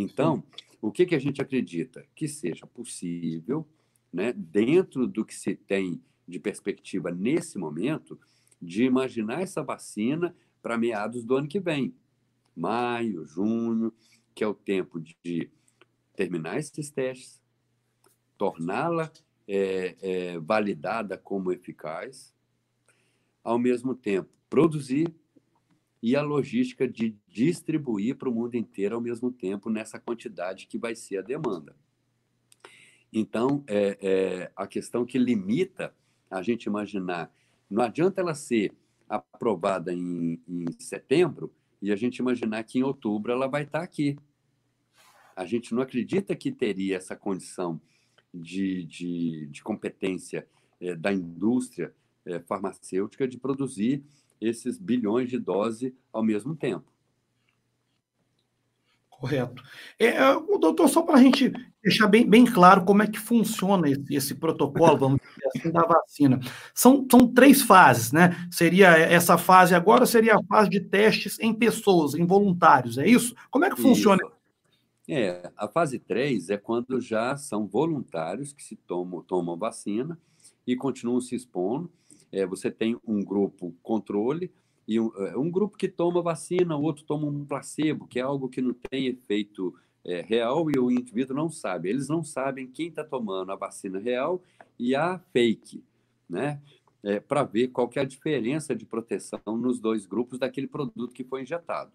Speaker 2: Então, o que, que a gente acredita? Que seja possível, né, dentro do que se tem de perspectiva nesse momento, de imaginar essa vacina para meados do ano que vem, maio, junho, que é o tempo de terminar esses testes, torná-la é, é, validada como eficaz, ao mesmo tempo produzir e a logística de distribuir para o mundo inteiro ao mesmo tempo nessa quantidade que vai ser a demanda. Então, é, é, a questão que limita a gente imaginar, não adianta ela ser aprovada em, em setembro e a gente imaginar que em outubro ela vai estar aqui. A gente não acredita que teria essa condição de, de, de competência é, da indústria é, farmacêutica de produzir esses bilhões de doses ao mesmo tempo.
Speaker 1: Correto. É, é o doutor, só para a gente deixar bem, bem claro como é que funciona esse, esse protocolo, vamos dizer assim, da vacina. São, são três fases, né? Seria essa fase agora, seria a fase de testes em pessoas, em voluntários, é isso? Como é que funciona? Isso.
Speaker 2: É, a fase 3 é quando já são voluntários que se tomam, tomam vacina e continuam se expondo. É, você tem um grupo controle, e um, é, um, grupo que toma vacina, o outro toma um placebo, que é algo que não tem efeito é, real e o indivíduo não sabe. Eles não sabem quem está tomando a vacina real e a fake, né? É, para ver qual que é a diferença de proteção nos dois grupos daquele produto que foi injetado.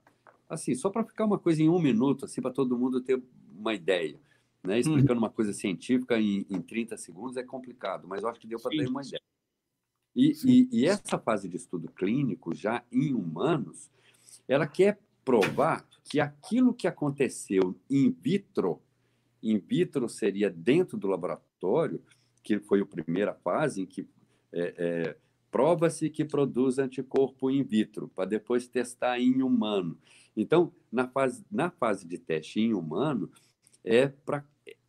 Speaker 2: Assim, só para ficar uma coisa em um minuto, assim, para todo mundo ter uma ideia. Né? Explicando hum. uma coisa científica em, em 30 segundos é complicado, mas eu acho que deu para ter uma ideia. E, e, e, essa fase de estudo clínico, já em humanos, ela quer provar que aquilo que aconteceu in vitro, in vitro seria dentro do laboratório, que foi a primeira fase em que é, é, prova-se que produz anticorpo in vitro, para depois testar em humano. Então, na fase, na fase de teste em humano, é para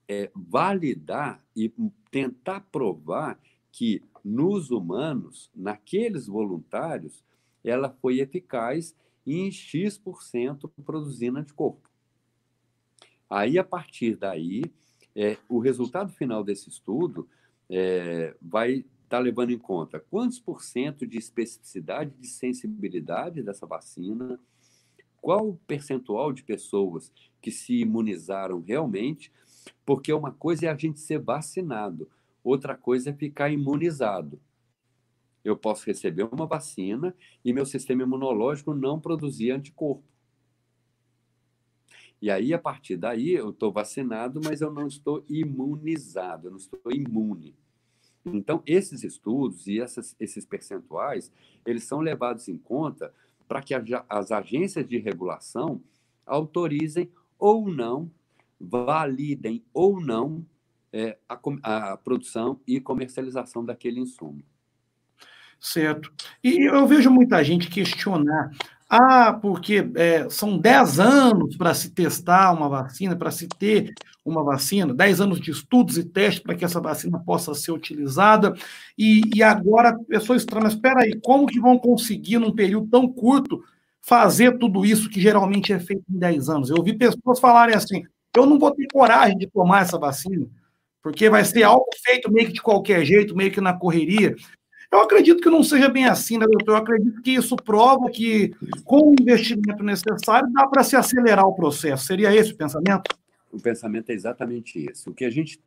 Speaker 2: é, validar e tentar provar que nos humanos, naqueles voluntários, ela foi eficaz em X% produzindo anticorpo. Aí, a partir daí, é, o resultado final desse estudo é, vai estar tá levando em conta quantos por cento de especificidade de sensibilidade dessa vacina, qual o percentual de pessoas que se imunizaram realmente, porque uma coisa é a gente ser vacinado, outra coisa é ficar imunizado. Eu posso receber uma vacina e meu sistema imunológico não produzir anticorpo. E aí, a partir daí, eu estou vacinado, mas eu não estou imunizado, eu não estou imune. Então, esses estudos e essas, esses percentuais, eles são levados em conta para que as agências de regulação autorizem ou não, validem ou não é, a, a produção e comercialização daquele insumo.
Speaker 1: Certo. E eu vejo muita gente questionar. Ah, porque é, são 10 anos para se testar uma vacina, para se ter uma vacina, 10 anos de estudos e testes para que essa vacina possa ser utilizada, e, e agora a pessoa estranha, mas espera aí, como que vão conseguir, num período tão curto, fazer tudo isso que geralmente é feito em 10 anos? Eu ouvi pessoas falarem assim, eu não vou ter coragem de tomar essa vacina, porque vai ser algo feito meio que de qualquer jeito, meio que na correria. Eu acredito que não seja bem assim, né, doutor? Eu acredito que isso prova que, com o investimento necessário, dá para se acelerar o processo. Seria esse o pensamento?
Speaker 2: O pensamento é exatamente esse. O que a gente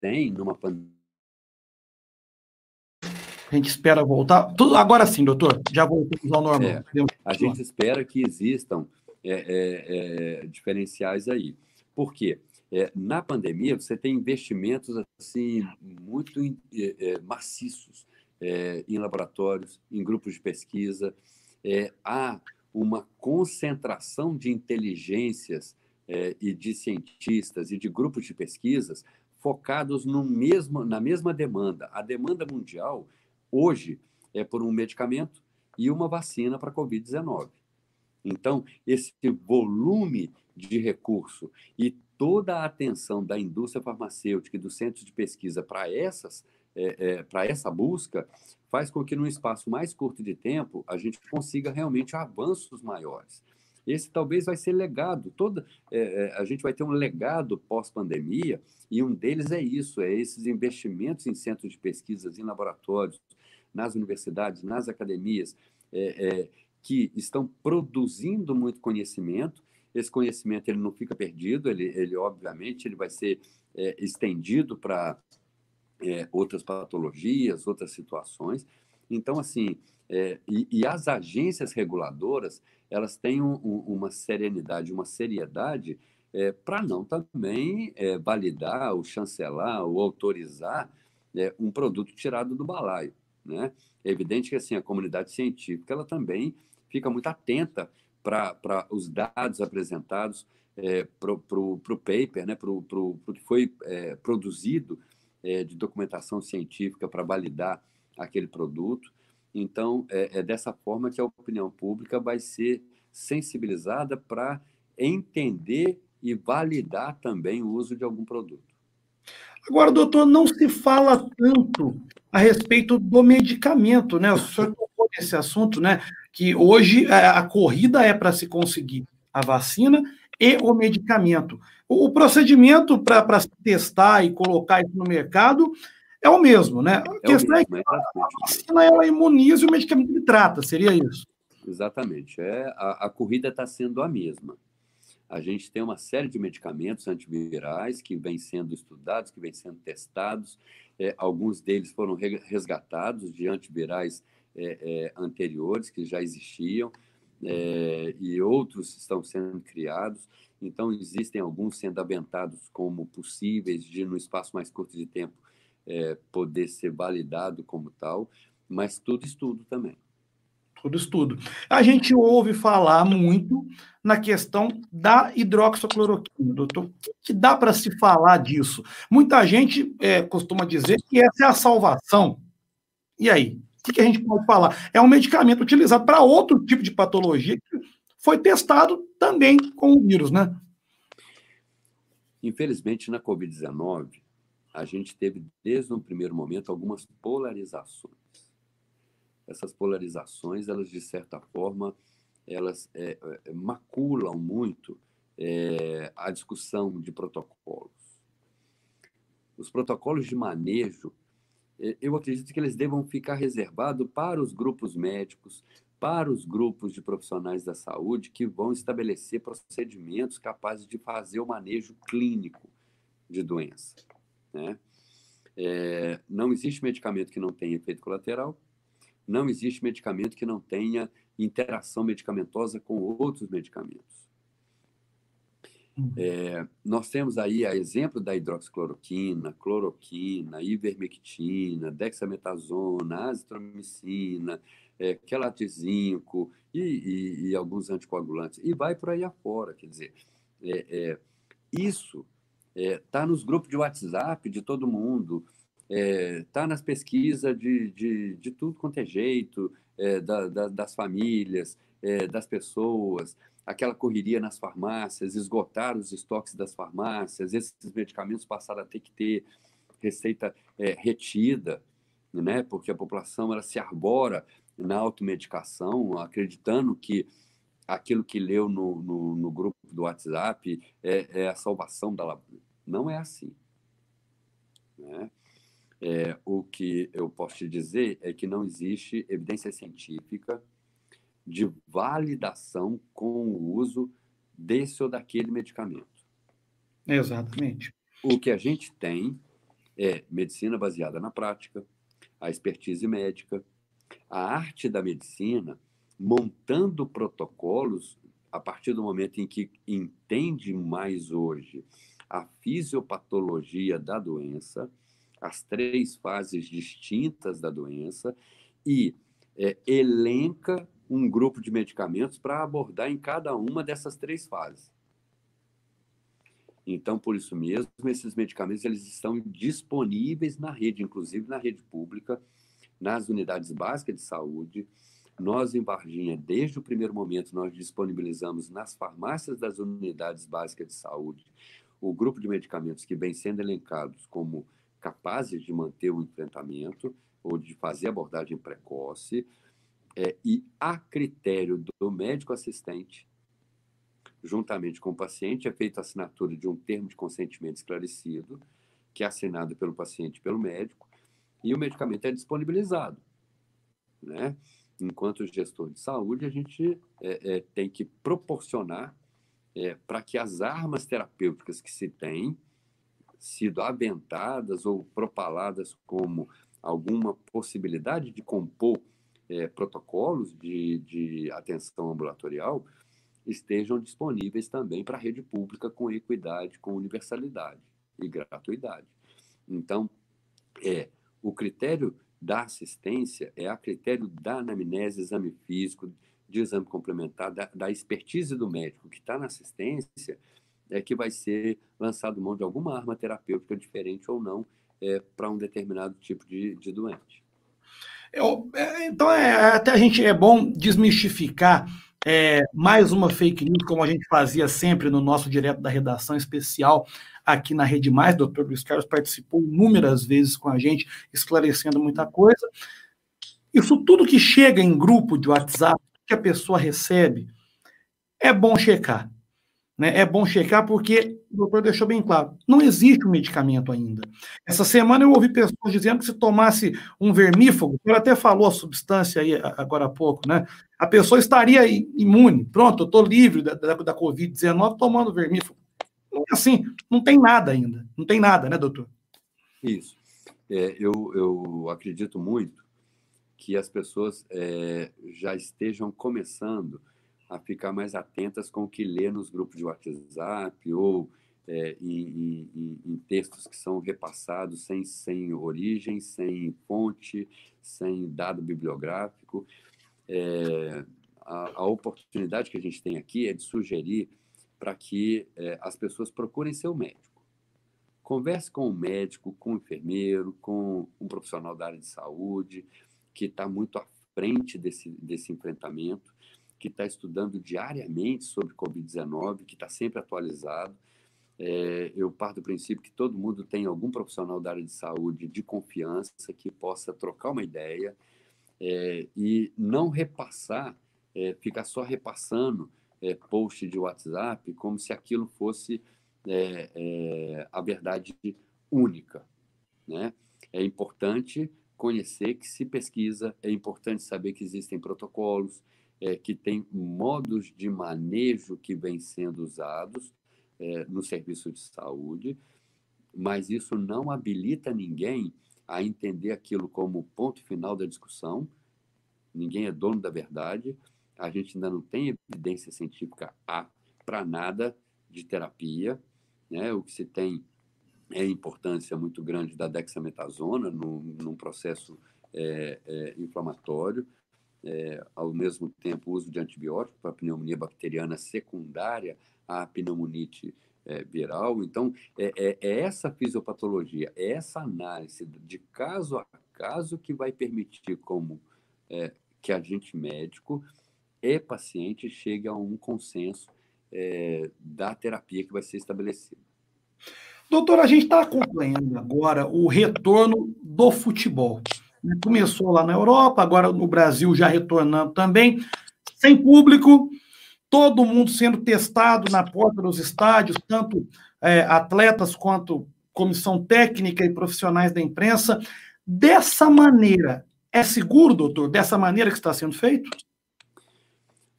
Speaker 2: tem numa pandemia
Speaker 1: a gente espera voltar. Tudo, agora sim, doutor, já voltamos ao normal. É,
Speaker 2: a gente espera que existam é, é, é, diferenciais aí. Por quê? É, na pandemia, você tem investimentos assim muito é, maciços em laboratórios, em grupos de pesquisa. há uma concentração de inteligências e de cientistas e de grupos de pesquisas focados no mesmo, na mesma demanda. A demanda mundial hoje é por um medicamento e uma vacina para a Covid-19. Então, esse volume de recurso e toda a atenção da indústria farmacêutica e dos centros de pesquisa para essas é, é, para essa busca faz com que num espaço mais curto de tempo a gente consiga realmente avanços maiores. Esse talvez vai ser legado. Toda, é, é, a gente vai ter um legado pós-pandemia, e um deles é isso: é esses investimentos em centros de pesquisas, em laboratórios, nas universidades, nas academias, é, é, que estão produzindo muito conhecimento. Esse conhecimento ele não fica perdido, ele, ele obviamente ele vai ser é, estendido para é, outras patologias, outras situações. Então, assim, é, e, e, as agências reguladoras, elas têm um, um, uma serenidade, uma seriedade é, para não também validar, ou chancelar, ou autorizar um produto tirado do balaio. Né? É evidente que assim, a comunidade científica ela também fica muito atenta para os dados apresentados é, para o paper, né? para o que foi é, produzido é, de documentação científica para validar aquele produto. Então, é, é dessa forma que a opinião pública vai ser sensibilizada para entender e validar também o uso de algum produto.
Speaker 1: Agora, doutor, não se fala tanto a respeito do medicamento, né? O senhor tocou nesse assunto, né? Que hoje é, a corrida é para se conseguir a vacina e o medicamento. O, procedimento para se testar e colocar isso no mercado é o mesmo, né? A é questão mesmo, é que a vacina ela imuniza e o medicamento trata, seria isso?
Speaker 2: Exatamente. É, a, a corrida está sendo a mesma. A gente tem uma série de medicamentos antivirais que vêm sendo estudados, que vêm sendo testados. É, alguns deles foram resgatados de antivirais é, é, anteriores que já existiam é, e outros estão sendo criados. Então, existem alguns sendo aventados como possíveis de, no espaço mais curto de tempo, é, poder ser validado como tal, mas tudo estudo também.
Speaker 1: Tudo estudo. A gente ouve falar muito na questão da hidroxicloroquina, doutor. O que, dá para se falar disso? Muita gente é, costuma dizer que essa é a salvação. E aí? O que, a gente pode falar? É um medicamento utilizado para outro tipo de patologia que foi testado também com o vírus, né?
Speaker 2: Infelizmente, na Covid-19, a gente teve, desde um primeiro momento, algumas polarizações. Essas polarizações, elas, de certa forma, elas é, é, maculam muito é, a discussão de protocolos. Os protocolos de manejo é, eu acredito que eles devam ficar reservados para os grupos médicos, para os grupos de profissionais da saúde que vão estabelecer procedimentos capazes de fazer o manejo clínico de doença. Né? É, não existe medicamento que não tenha efeito colateral, não existe medicamento que não tenha interação medicamentosa com outros medicamentos. Uhum. É, nós temos aí a exemplo da hidroxicloroquina, cloroquina, ivermectina, dexametasona, azitromicina, é, quelatizinco e, e, e, alguns anticoagulantes. E vai por aí afora, quer dizer, é, é isso está é, nos grupos de WhatsApp de todo mundo, está é, nas pesquisas de, de, de, tudo quanto é jeito, da, da, das famílias, das pessoas aquela correria nas farmácias, esgotar os estoques das farmácias, esses medicamentos passaram a ter que ter receita é, retida, né? porque a população ela se arbora na automedicação, acreditando que aquilo que leu no, no, no grupo do WhatsApp é, é, a salvação da Não é assim. Né? É, o que eu posso te dizer é que não existe evidência científica de validação com o uso desse ou daquele medicamento.
Speaker 1: Exatamente.
Speaker 2: O que a gente tem é medicina baseada na prática, a expertise médica, a arte da medicina, montando protocolos a partir do momento em que entende mais hoje a fisiopatologia da doença, as três fases distintas da doença e é, elenca um grupo de medicamentos para abordar em cada uma dessas três fases. Então, por isso mesmo, esses medicamentos eles estão disponíveis na rede, inclusive na rede pública, nas unidades básicas de saúde. Nós, em Varginha, desde o primeiro momento, nós disponibilizamos nas farmácias das unidades básicas de saúde o grupo de medicamentos que vem sendo elencados como capazes de manter o enfrentamento ou de fazer abordagem precoce, é, e a critério do médico assistente, juntamente com o paciente, é feita a assinatura de um termo de consentimento esclarecido, que é assinado pelo paciente e pelo médico, e o medicamento é disponibilizado. Né? Enquanto gestor de saúde, a gente é, é, tem que proporcionar é, para que as armas terapêuticas que se têm, sido aventadas ou propaladas como alguma possibilidade de compor é, protocolos de, de atenção ambulatorial, estejam disponíveis também para a rede pública com equidade, com universalidade e gratuidade. Então, é o critério da assistência é a critério da anamnese, exame físico, de exame complementar, da, da expertise do médico que está na assistência, é que vai ser lançado mão de alguma arma terapêutica diferente ou não é, para um determinado tipo de, de doente.
Speaker 1: Eu, é, então, é, até a gente é bom desmistificar é, mais uma fake news, como a gente fazia sempre no nosso direto da redação especial aqui na Rede Mais. Doutor Luiz Carlos participou inúmeras vezes com a gente, esclarecendo muita coisa. Isso tudo que chega em grupo de WhatsApp, que a pessoa recebe, é bom checar. Né? É bom checar porque o doutor deixou bem claro, não existe um medicamento ainda. Essa semana eu ouvi pessoas dizendo que se tomasse um vermífugo, ele até falou a substância aí agora há pouco, né? A pessoa estaria imune. Pronto, eu estou livre da, da, da Covid-19 tomando vermífugo. Não é assim, não tem nada ainda. Não tem nada, né, doutor?
Speaker 2: Isso. É, eu, eu acredito muito que as pessoas é, já estejam começando a ficar mais atentas com o que lê nos grupos de WhatsApp ou é, em, em, em, textos que são repassados sem, sem origem, sem fonte, sem dado bibliográfico. É, a, a, oportunidade que a gente tem aqui é de sugerir para que é, as pessoas procurem seu médico. Converse com o médico, com o enfermeiro, com um profissional da área de saúde, que está muito à frente desse, desse enfrentamento que está estudando diariamente sobre Covid-19, que está sempre atualizado. É, eu parto do princípio que todo mundo tem algum profissional da área de saúde de confiança que possa trocar uma ideia é, e não repassar, é, ficar só repassando é, post de WhatsApp como se aquilo fosse é, é, a verdade única. Né? É importante conhecer que se pesquisa, é importante saber que existem protocolos, é, que tem modos de manejo que vêm sendo usados é, no serviço de saúde, mas isso não habilita ninguém a entender aquilo como ponto final da discussão. Ninguém é dono da verdade. A gente ainda não tem evidência científica para nada de terapia. Né? O que se tem é a importância muito grande da dexametasona no, num processo é, é, inflamatório, é, ao mesmo tempo o uso de antibiótico para pneumonia bacteriana secundária à pneumonite é, viral. Então, é, é, é, essa fisiopatologia, é essa análise de caso a caso que vai permitir como é, que agente médico e paciente chegue a um consenso é, da terapia que vai ser estabelecida.
Speaker 1: Doutor, a gente está acompanhando agora o retorno do futebol. Né? Começou lá na Europa, agora no Brasil já retornando também, sem público, todo mundo sendo testado na porta dos estádios, tanto é, atletas quanto comissão técnica e profissionais da imprensa. Dessa maneira, é seguro, doutor? Dessa maneira que está sendo feito?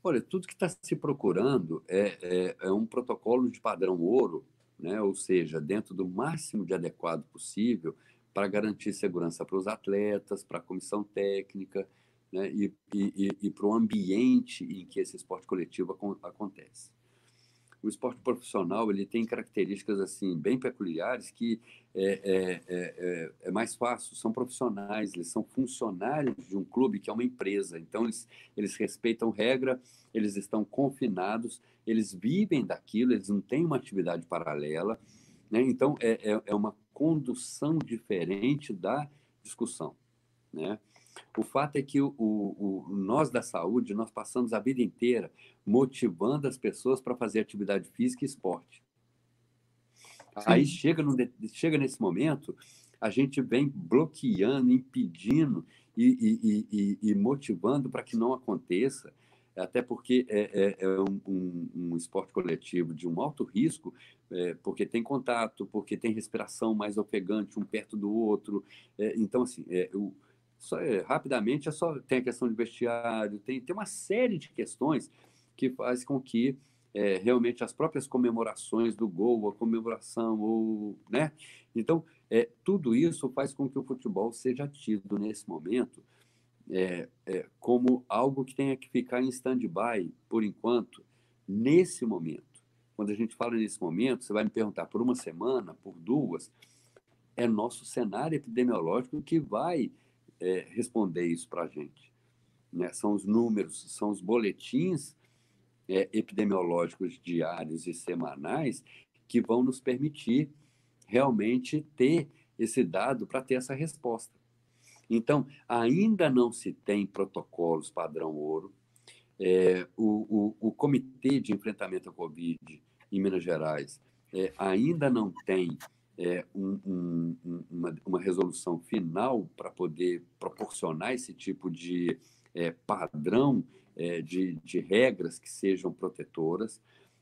Speaker 2: Olha, tudo que está se procurando é, é, é, um protocolo de padrão ouro, né? ou seja, dentro do máximo de adequado possível, para garantir segurança para os atletas, para a comissão técnica né, e, e, e para o ambiente em que esse esporte coletivo acontece. O esporte profissional ele tem características assim bem peculiares que é, é, é, é, mais fácil, são profissionais, eles são funcionários de um clube que é uma empresa, então eles, eles respeitam regra, eles estão confinados, eles vivem daquilo, eles não têm uma atividade paralela, né? então é, é, é uma condução diferente da discussão. Né? O fato é que o, o, o, nós da saúde, nós passamos a vida inteira motivando as pessoas para fazer atividade física e esporte. Sim. Aí chega, no, chega nesse momento, a gente vem bloqueando, impedindo e, e, e, e motivando para que não aconteça até porque é, é, é um, um, um, esporte coletivo de um alto risco, é, porque tem contato, porque tem respiração mais ofegante um perto do outro. É, então, assim, é, o, só, é, rapidamente, é só, tem a questão de vestiário, tem, tem uma série de questões que faz com que é, realmente as próprias comemorações do gol, a comemoração, ou, né? Então, é, tudo isso faz com que o futebol seja tido nesse momento é, é, como algo que tenha que ficar em stand-by por enquanto, nesse momento. Quando a gente fala nesse momento, você vai me perguntar por uma semana, por duas, é nosso cenário epidemiológico que vai é, responder isso para a gente. Né? São os números, são os boletins é, epidemiológicos diários e semanais que vão nos permitir realmente ter esse dado para ter essa resposta. Então, ainda não se tem protocolos padrão ouro. É, o, o, o, Comitê de Enfrentamento à Covid em Minas Gerais é, ainda não tem é, um, um, uma, uma, resolução final para poder proporcionar esse tipo de é, padrão é, de, de, regras que sejam protetoras.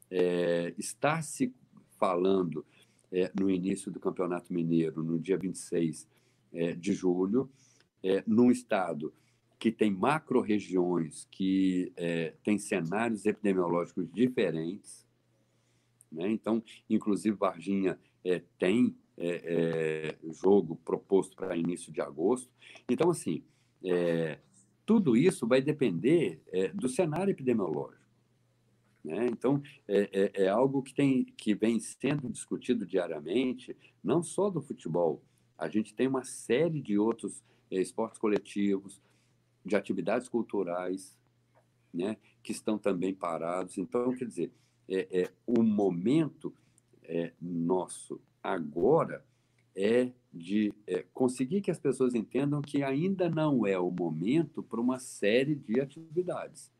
Speaker 2: É, está se falando no início do Campeonato Mineiro, no dia 26 de julho, é, num estado que tem macro-regiões, que é, tem cenários epidemiológicos diferentes. Né? Então, inclusive, Varginha é, tem é, é jogo proposto para início de agosto. Então, assim, é, tudo isso vai depender é, do cenário epidemiológico. Né? Então, é, algo que, tem, que vem sendo discutido diariamente, não só do futebol. A gente tem uma série de outros esportes coletivos, de atividades culturais, né, que estão também parados. Então, quer dizer, é, é o momento é, nosso agora é de é, conseguir que as pessoas entendam que ainda não é o momento para uma série de atividades.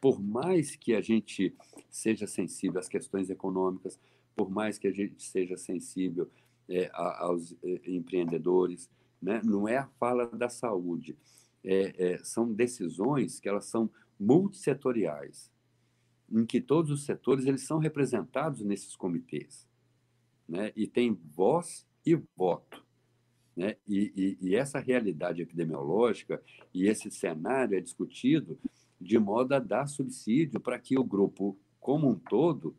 Speaker 2: Por mais que a gente seja sensível às questões econômicas, por mais que a gente seja sensível é, aos é, empreendedores, né? não é a fala da saúde. É, é, são decisões que elas são multissetoriais, em que todos os setores eles são representados nesses comitês, né? e tem voz e voto. Né? E, e, e essa realidade epidemiológica e esse cenário é discutido de modo a dar subsídio para que o grupo como um todo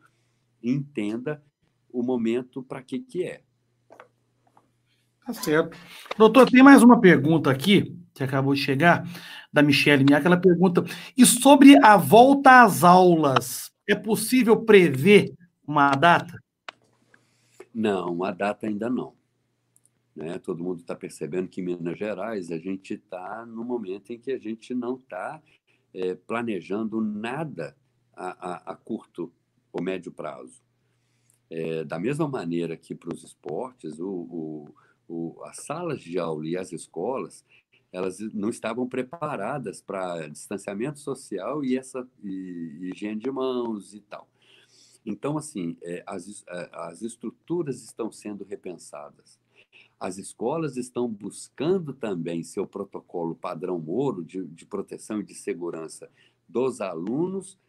Speaker 2: entenda o momento para que que é.
Speaker 1: Tá certo. Doutor, tem mais uma pergunta aqui, que acabou de chegar, da Michelle Minha, ela pergunta: e sobre a volta às aulas, é possível prever uma data?
Speaker 2: Não, a data ainda não. Né? Todo mundo está percebendo que em Minas Gerais a gente está no momento em que a gente não está é, planejando nada a, a, a, curto ou médio prazo. É, da mesma maneira que para os esportes, o, o o, as salas de aula e as escolas elas não estavam preparadas para distanciamento social e essa e, higiene de mãos e tal. Então, assim, é, as, é, as estruturas estão sendo repensadas. As escolas estão buscando também seu protocolo padrão ouro de, de proteção e de segurança dos alunos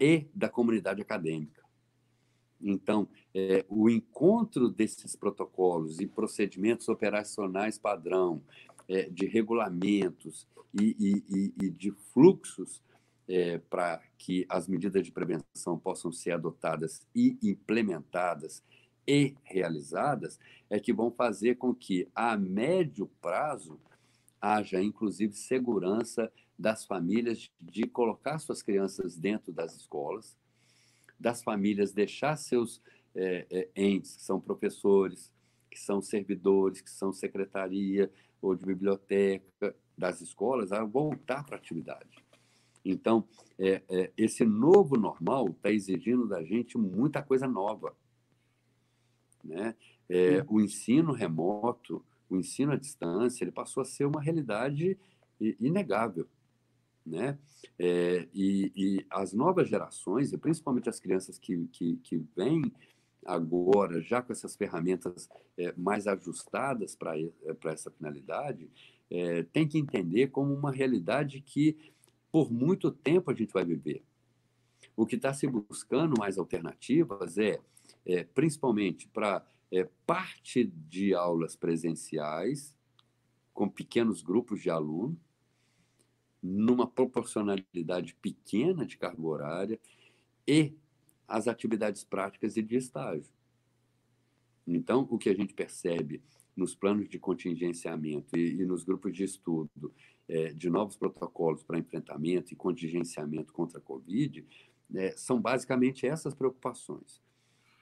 Speaker 2: e da comunidade acadêmica. Então, é, o encontro desses protocolos e procedimentos operacionais padrão, é, de regulamentos e, e, e de fluxos é, para que as medidas de prevenção possam ser adotadas e implementadas e realizadas, é que vão fazer com que, a médio prazo, haja, inclusive, segurança das famílias de colocar suas crianças dentro das escolas, das famílias deixar seus é, é, entes, que são professores, que são servidores, que são secretaria ou de biblioteca das escolas, a voltar para a atividade. Então, é, é, esse novo normal está exigindo da gente muita coisa nova. Né? É, o ensino remoto, o ensino à distância, ele passou a ser uma realidade inegável né? É, e, e, as novas gerações, e principalmente as crianças que, que, que vêm agora, já com essas ferramentas é, mais ajustadas para é, essa finalidade, é, tem que entender como uma realidade que por muito tempo a gente vai viver. O que está se buscando mais alternativas é, é principalmente para é, parte de aulas presenciais, com pequenos grupos de alunos, numa proporcionalidade pequena de carga horária, e as atividades práticas e de estágio. Então, o que a gente percebe nos planos de contingenciamento e, e nos grupos de estudo é, de novos protocolos para enfrentamento e contingenciamento contra a Covid é, são basicamente essas preocupações.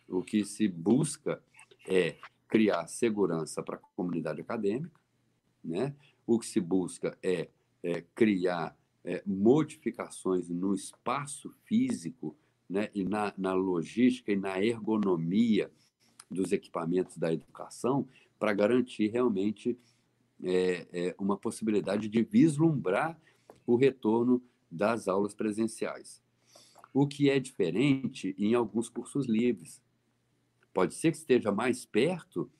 Speaker 2: O que se busca é criar segurança para a comunidade acadêmica, né? o que se busca é, é criar é, modificações no espaço físico né? e na, na logística e na ergonomia dos equipamentos da educação para garantir realmente é, é, uma possibilidade de vislumbrar o retorno das aulas presenciais. O que é diferente em alguns cursos livres. Pode ser que esteja mais perto,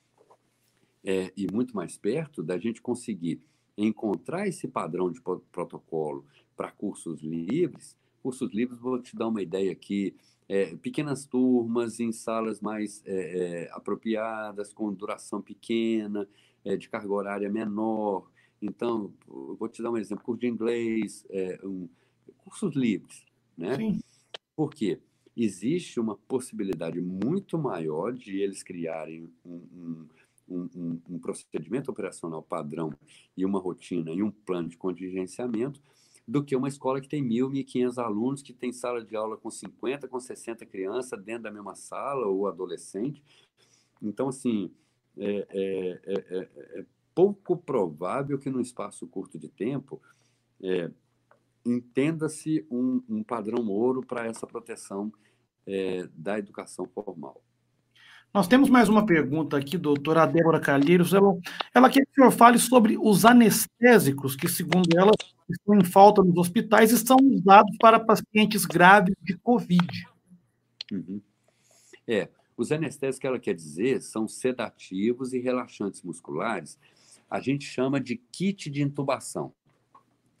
Speaker 2: é, e muito mais perto, da gente conseguir encontrar esse padrão de protocolo para cursos livres. Cursos livres, vou te dar uma ideia aqui, é, pequenas turmas em salas mais é, é, apropriadas, com duração pequena, é, de carga horária menor. Então, vou te dar um exemplo: curso de inglês, é, um, cursos livres. Né? Sim. Por quê? Existe uma possibilidade muito maior de eles criarem um, um, um, um procedimento operacional padrão e uma rotina e um plano de contingenciamento do que uma escola que tem mil, mil quinhentos alunos, que tem sala de aula com 50, com 60 crianças dentro da mesma sala, ou adolescente. Então, assim, é, é, é, é pouco provável que num espaço curto de tempo entenda-se um, um, padrão ouro para essa proteção da educação formal.
Speaker 1: Nós temos mais uma pergunta aqui, doutora Débora Calheiros. Ela, ela quer que o senhor fale sobre os anestésicos, que, segundo ela, estão em falta nos hospitais e são usados para pacientes graves de Covid.
Speaker 2: Uhum. É, os anestésicos que ela quer dizer são sedativos e relaxantes musculares. A gente chama de kit de intubação.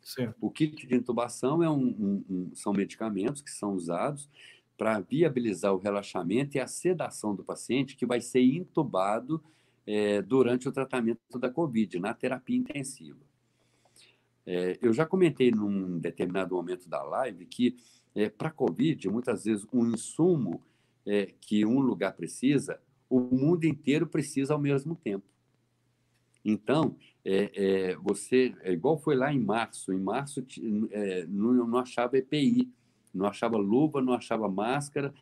Speaker 2: Certo. O kit de intubação é um, um, um, são medicamentos que são usados para viabilizar o relaxamento e a sedação do paciente que vai ser intubado é, durante o tratamento da COVID, na terapia intensiva. É, eu já comentei num determinado momento da live que, é, para a COVID, muitas vezes um insumo é, que um lugar precisa, o mundo inteiro precisa ao mesmo tempo. Então, é, é, você, é igual foi lá em março, em março é, não, não achava EPI, não achava luva, não achava máscara,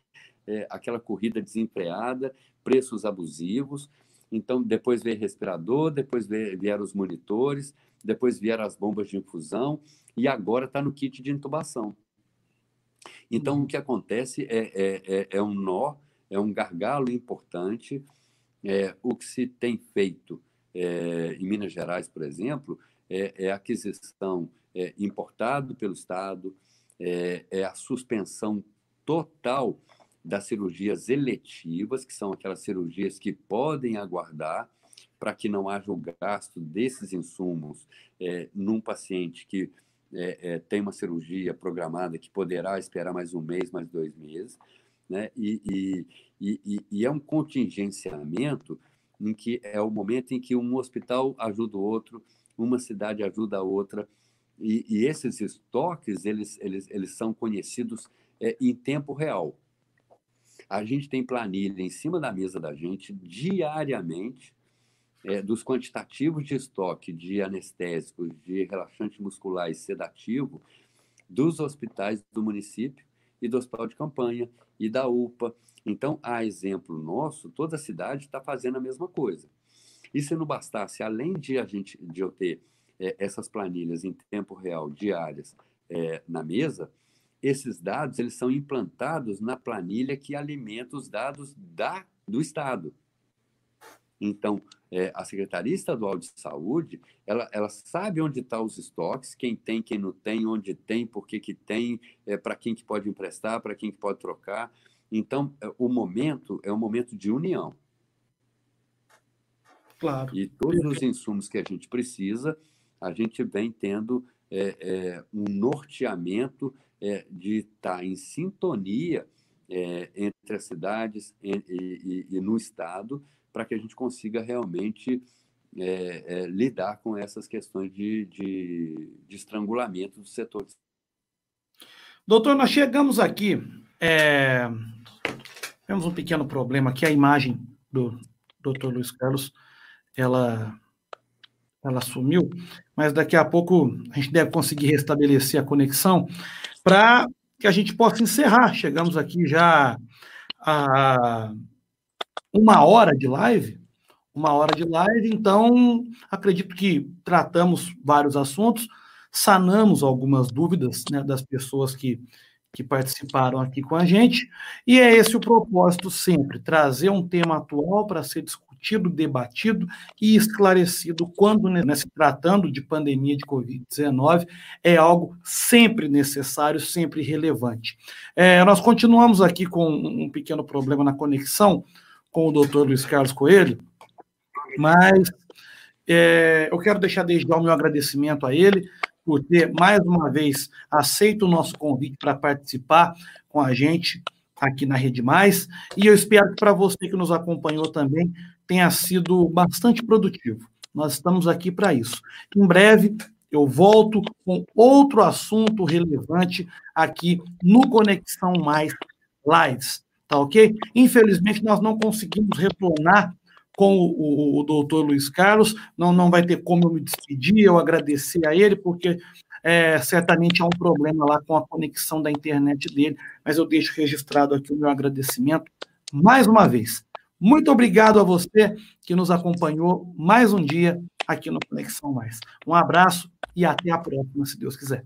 Speaker 2: é, aquela corrida desenfreada, preços abusivos. Então, depois veio respirador, depois vieram os monitores, depois vieram as bombas de infusão e agora está no kit de intubação. Então, o que acontece é, é, é, é um nó, é um gargalo importante. É, o que se tem feito é, em Minas Gerais, por exemplo, é, é aquisição é, importado pelo Estado, é, é a suspensão total das cirurgias eletivas, que são aquelas cirurgias que podem aguardar para que não haja o gasto desses insumos é, num paciente que é, tem uma cirurgia programada que poderá esperar mais um mês, mais dois meses, né? e, e, e, e é um contingenciamento em que é o momento em que um hospital ajuda o outro, uma cidade ajuda a outra, e, e esses estoques, eles, eles, eles são conhecidos é, em tempo real. A gente tem planilha em cima da mesa da gente, diariamente, é, dos quantitativos de estoque de anestésicos, de relaxante muscular e sedativo dos hospitais do município e do hospital de campanha e da UPA. Então, a exemplo nosso, toda a cidade está fazendo a mesma coisa. E se não bastasse, além de a gente de eu ter é, essas planilhas em tempo real diárias é, na mesa, esses dados eles são implantados na planilha que alimenta os dados da, do Estado. Então, é, a Secretaria Estadual de Saúde, ela, ela sabe onde estão tá os estoques, quem tem, quem não tem, onde tem, por que, que tem, é, para quem que pode emprestar, para quem que pode trocar. Então, é, o momento é um momento de união.
Speaker 1: Claro.
Speaker 2: E todos os insumos que a gente precisa, a gente vem tendo é, é, um norteamento é, de estar em sintonia entre as cidades e, e, e, no Estado, para que a gente consiga realmente é, é, lidar com essas questões de, de, de, estrangulamento do setor.
Speaker 1: Doutor, nós chegamos aqui, é, temos um pequeno problema aqui, a imagem do doutor Luiz Carlos, ela, ela sumiu, mas daqui a pouco a gente deve conseguir restabelecer a conexão para que a gente possa encerrar. Chegamos aqui já a uma hora de live, uma hora de live, então acredito que tratamos vários assuntos, sanamos algumas dúvidas né, das pessoas que, que participaram aqui com a gente, e é esse o propósito sempre, trazer um tema atual para ser discutido debatido e esclarecido quando né, se tratando de pandemia de Covid-19 é algo sempre necessário, sempre relevante. É, nós continuamos aqui com um pequeno problema na conexão com o doutor Luiz Carlos Coelho, mas é, eu quero deixar desde já o meu agradecimento a ele por ter, mais uma vez, aceito o nosso convite para participar com a gente aqui na Rede Mais, e eu espero que para você que nos acompanhou também tenha sido bastante produtivo. Nós estamos aqui para isso. Em breve, eu volto com outro assunto relevante aqui no Conexão Mais Lives, tá ok? Infelizmente, nós não conseguimos retornar com o, o, o doutor Luiz Carlos, não, não vai ter como eu me despedir, eu agradecer a ele, porque é, certamente há um problema lá com a conexão da internet dele, mas eu deixo registrado aqui o meu agradecimento mais uma vez. Muito obrigado a você que nos acompanhou mais um dia aqui no Conexão Mais. Um abraço e até a próxima, se Deus quiser.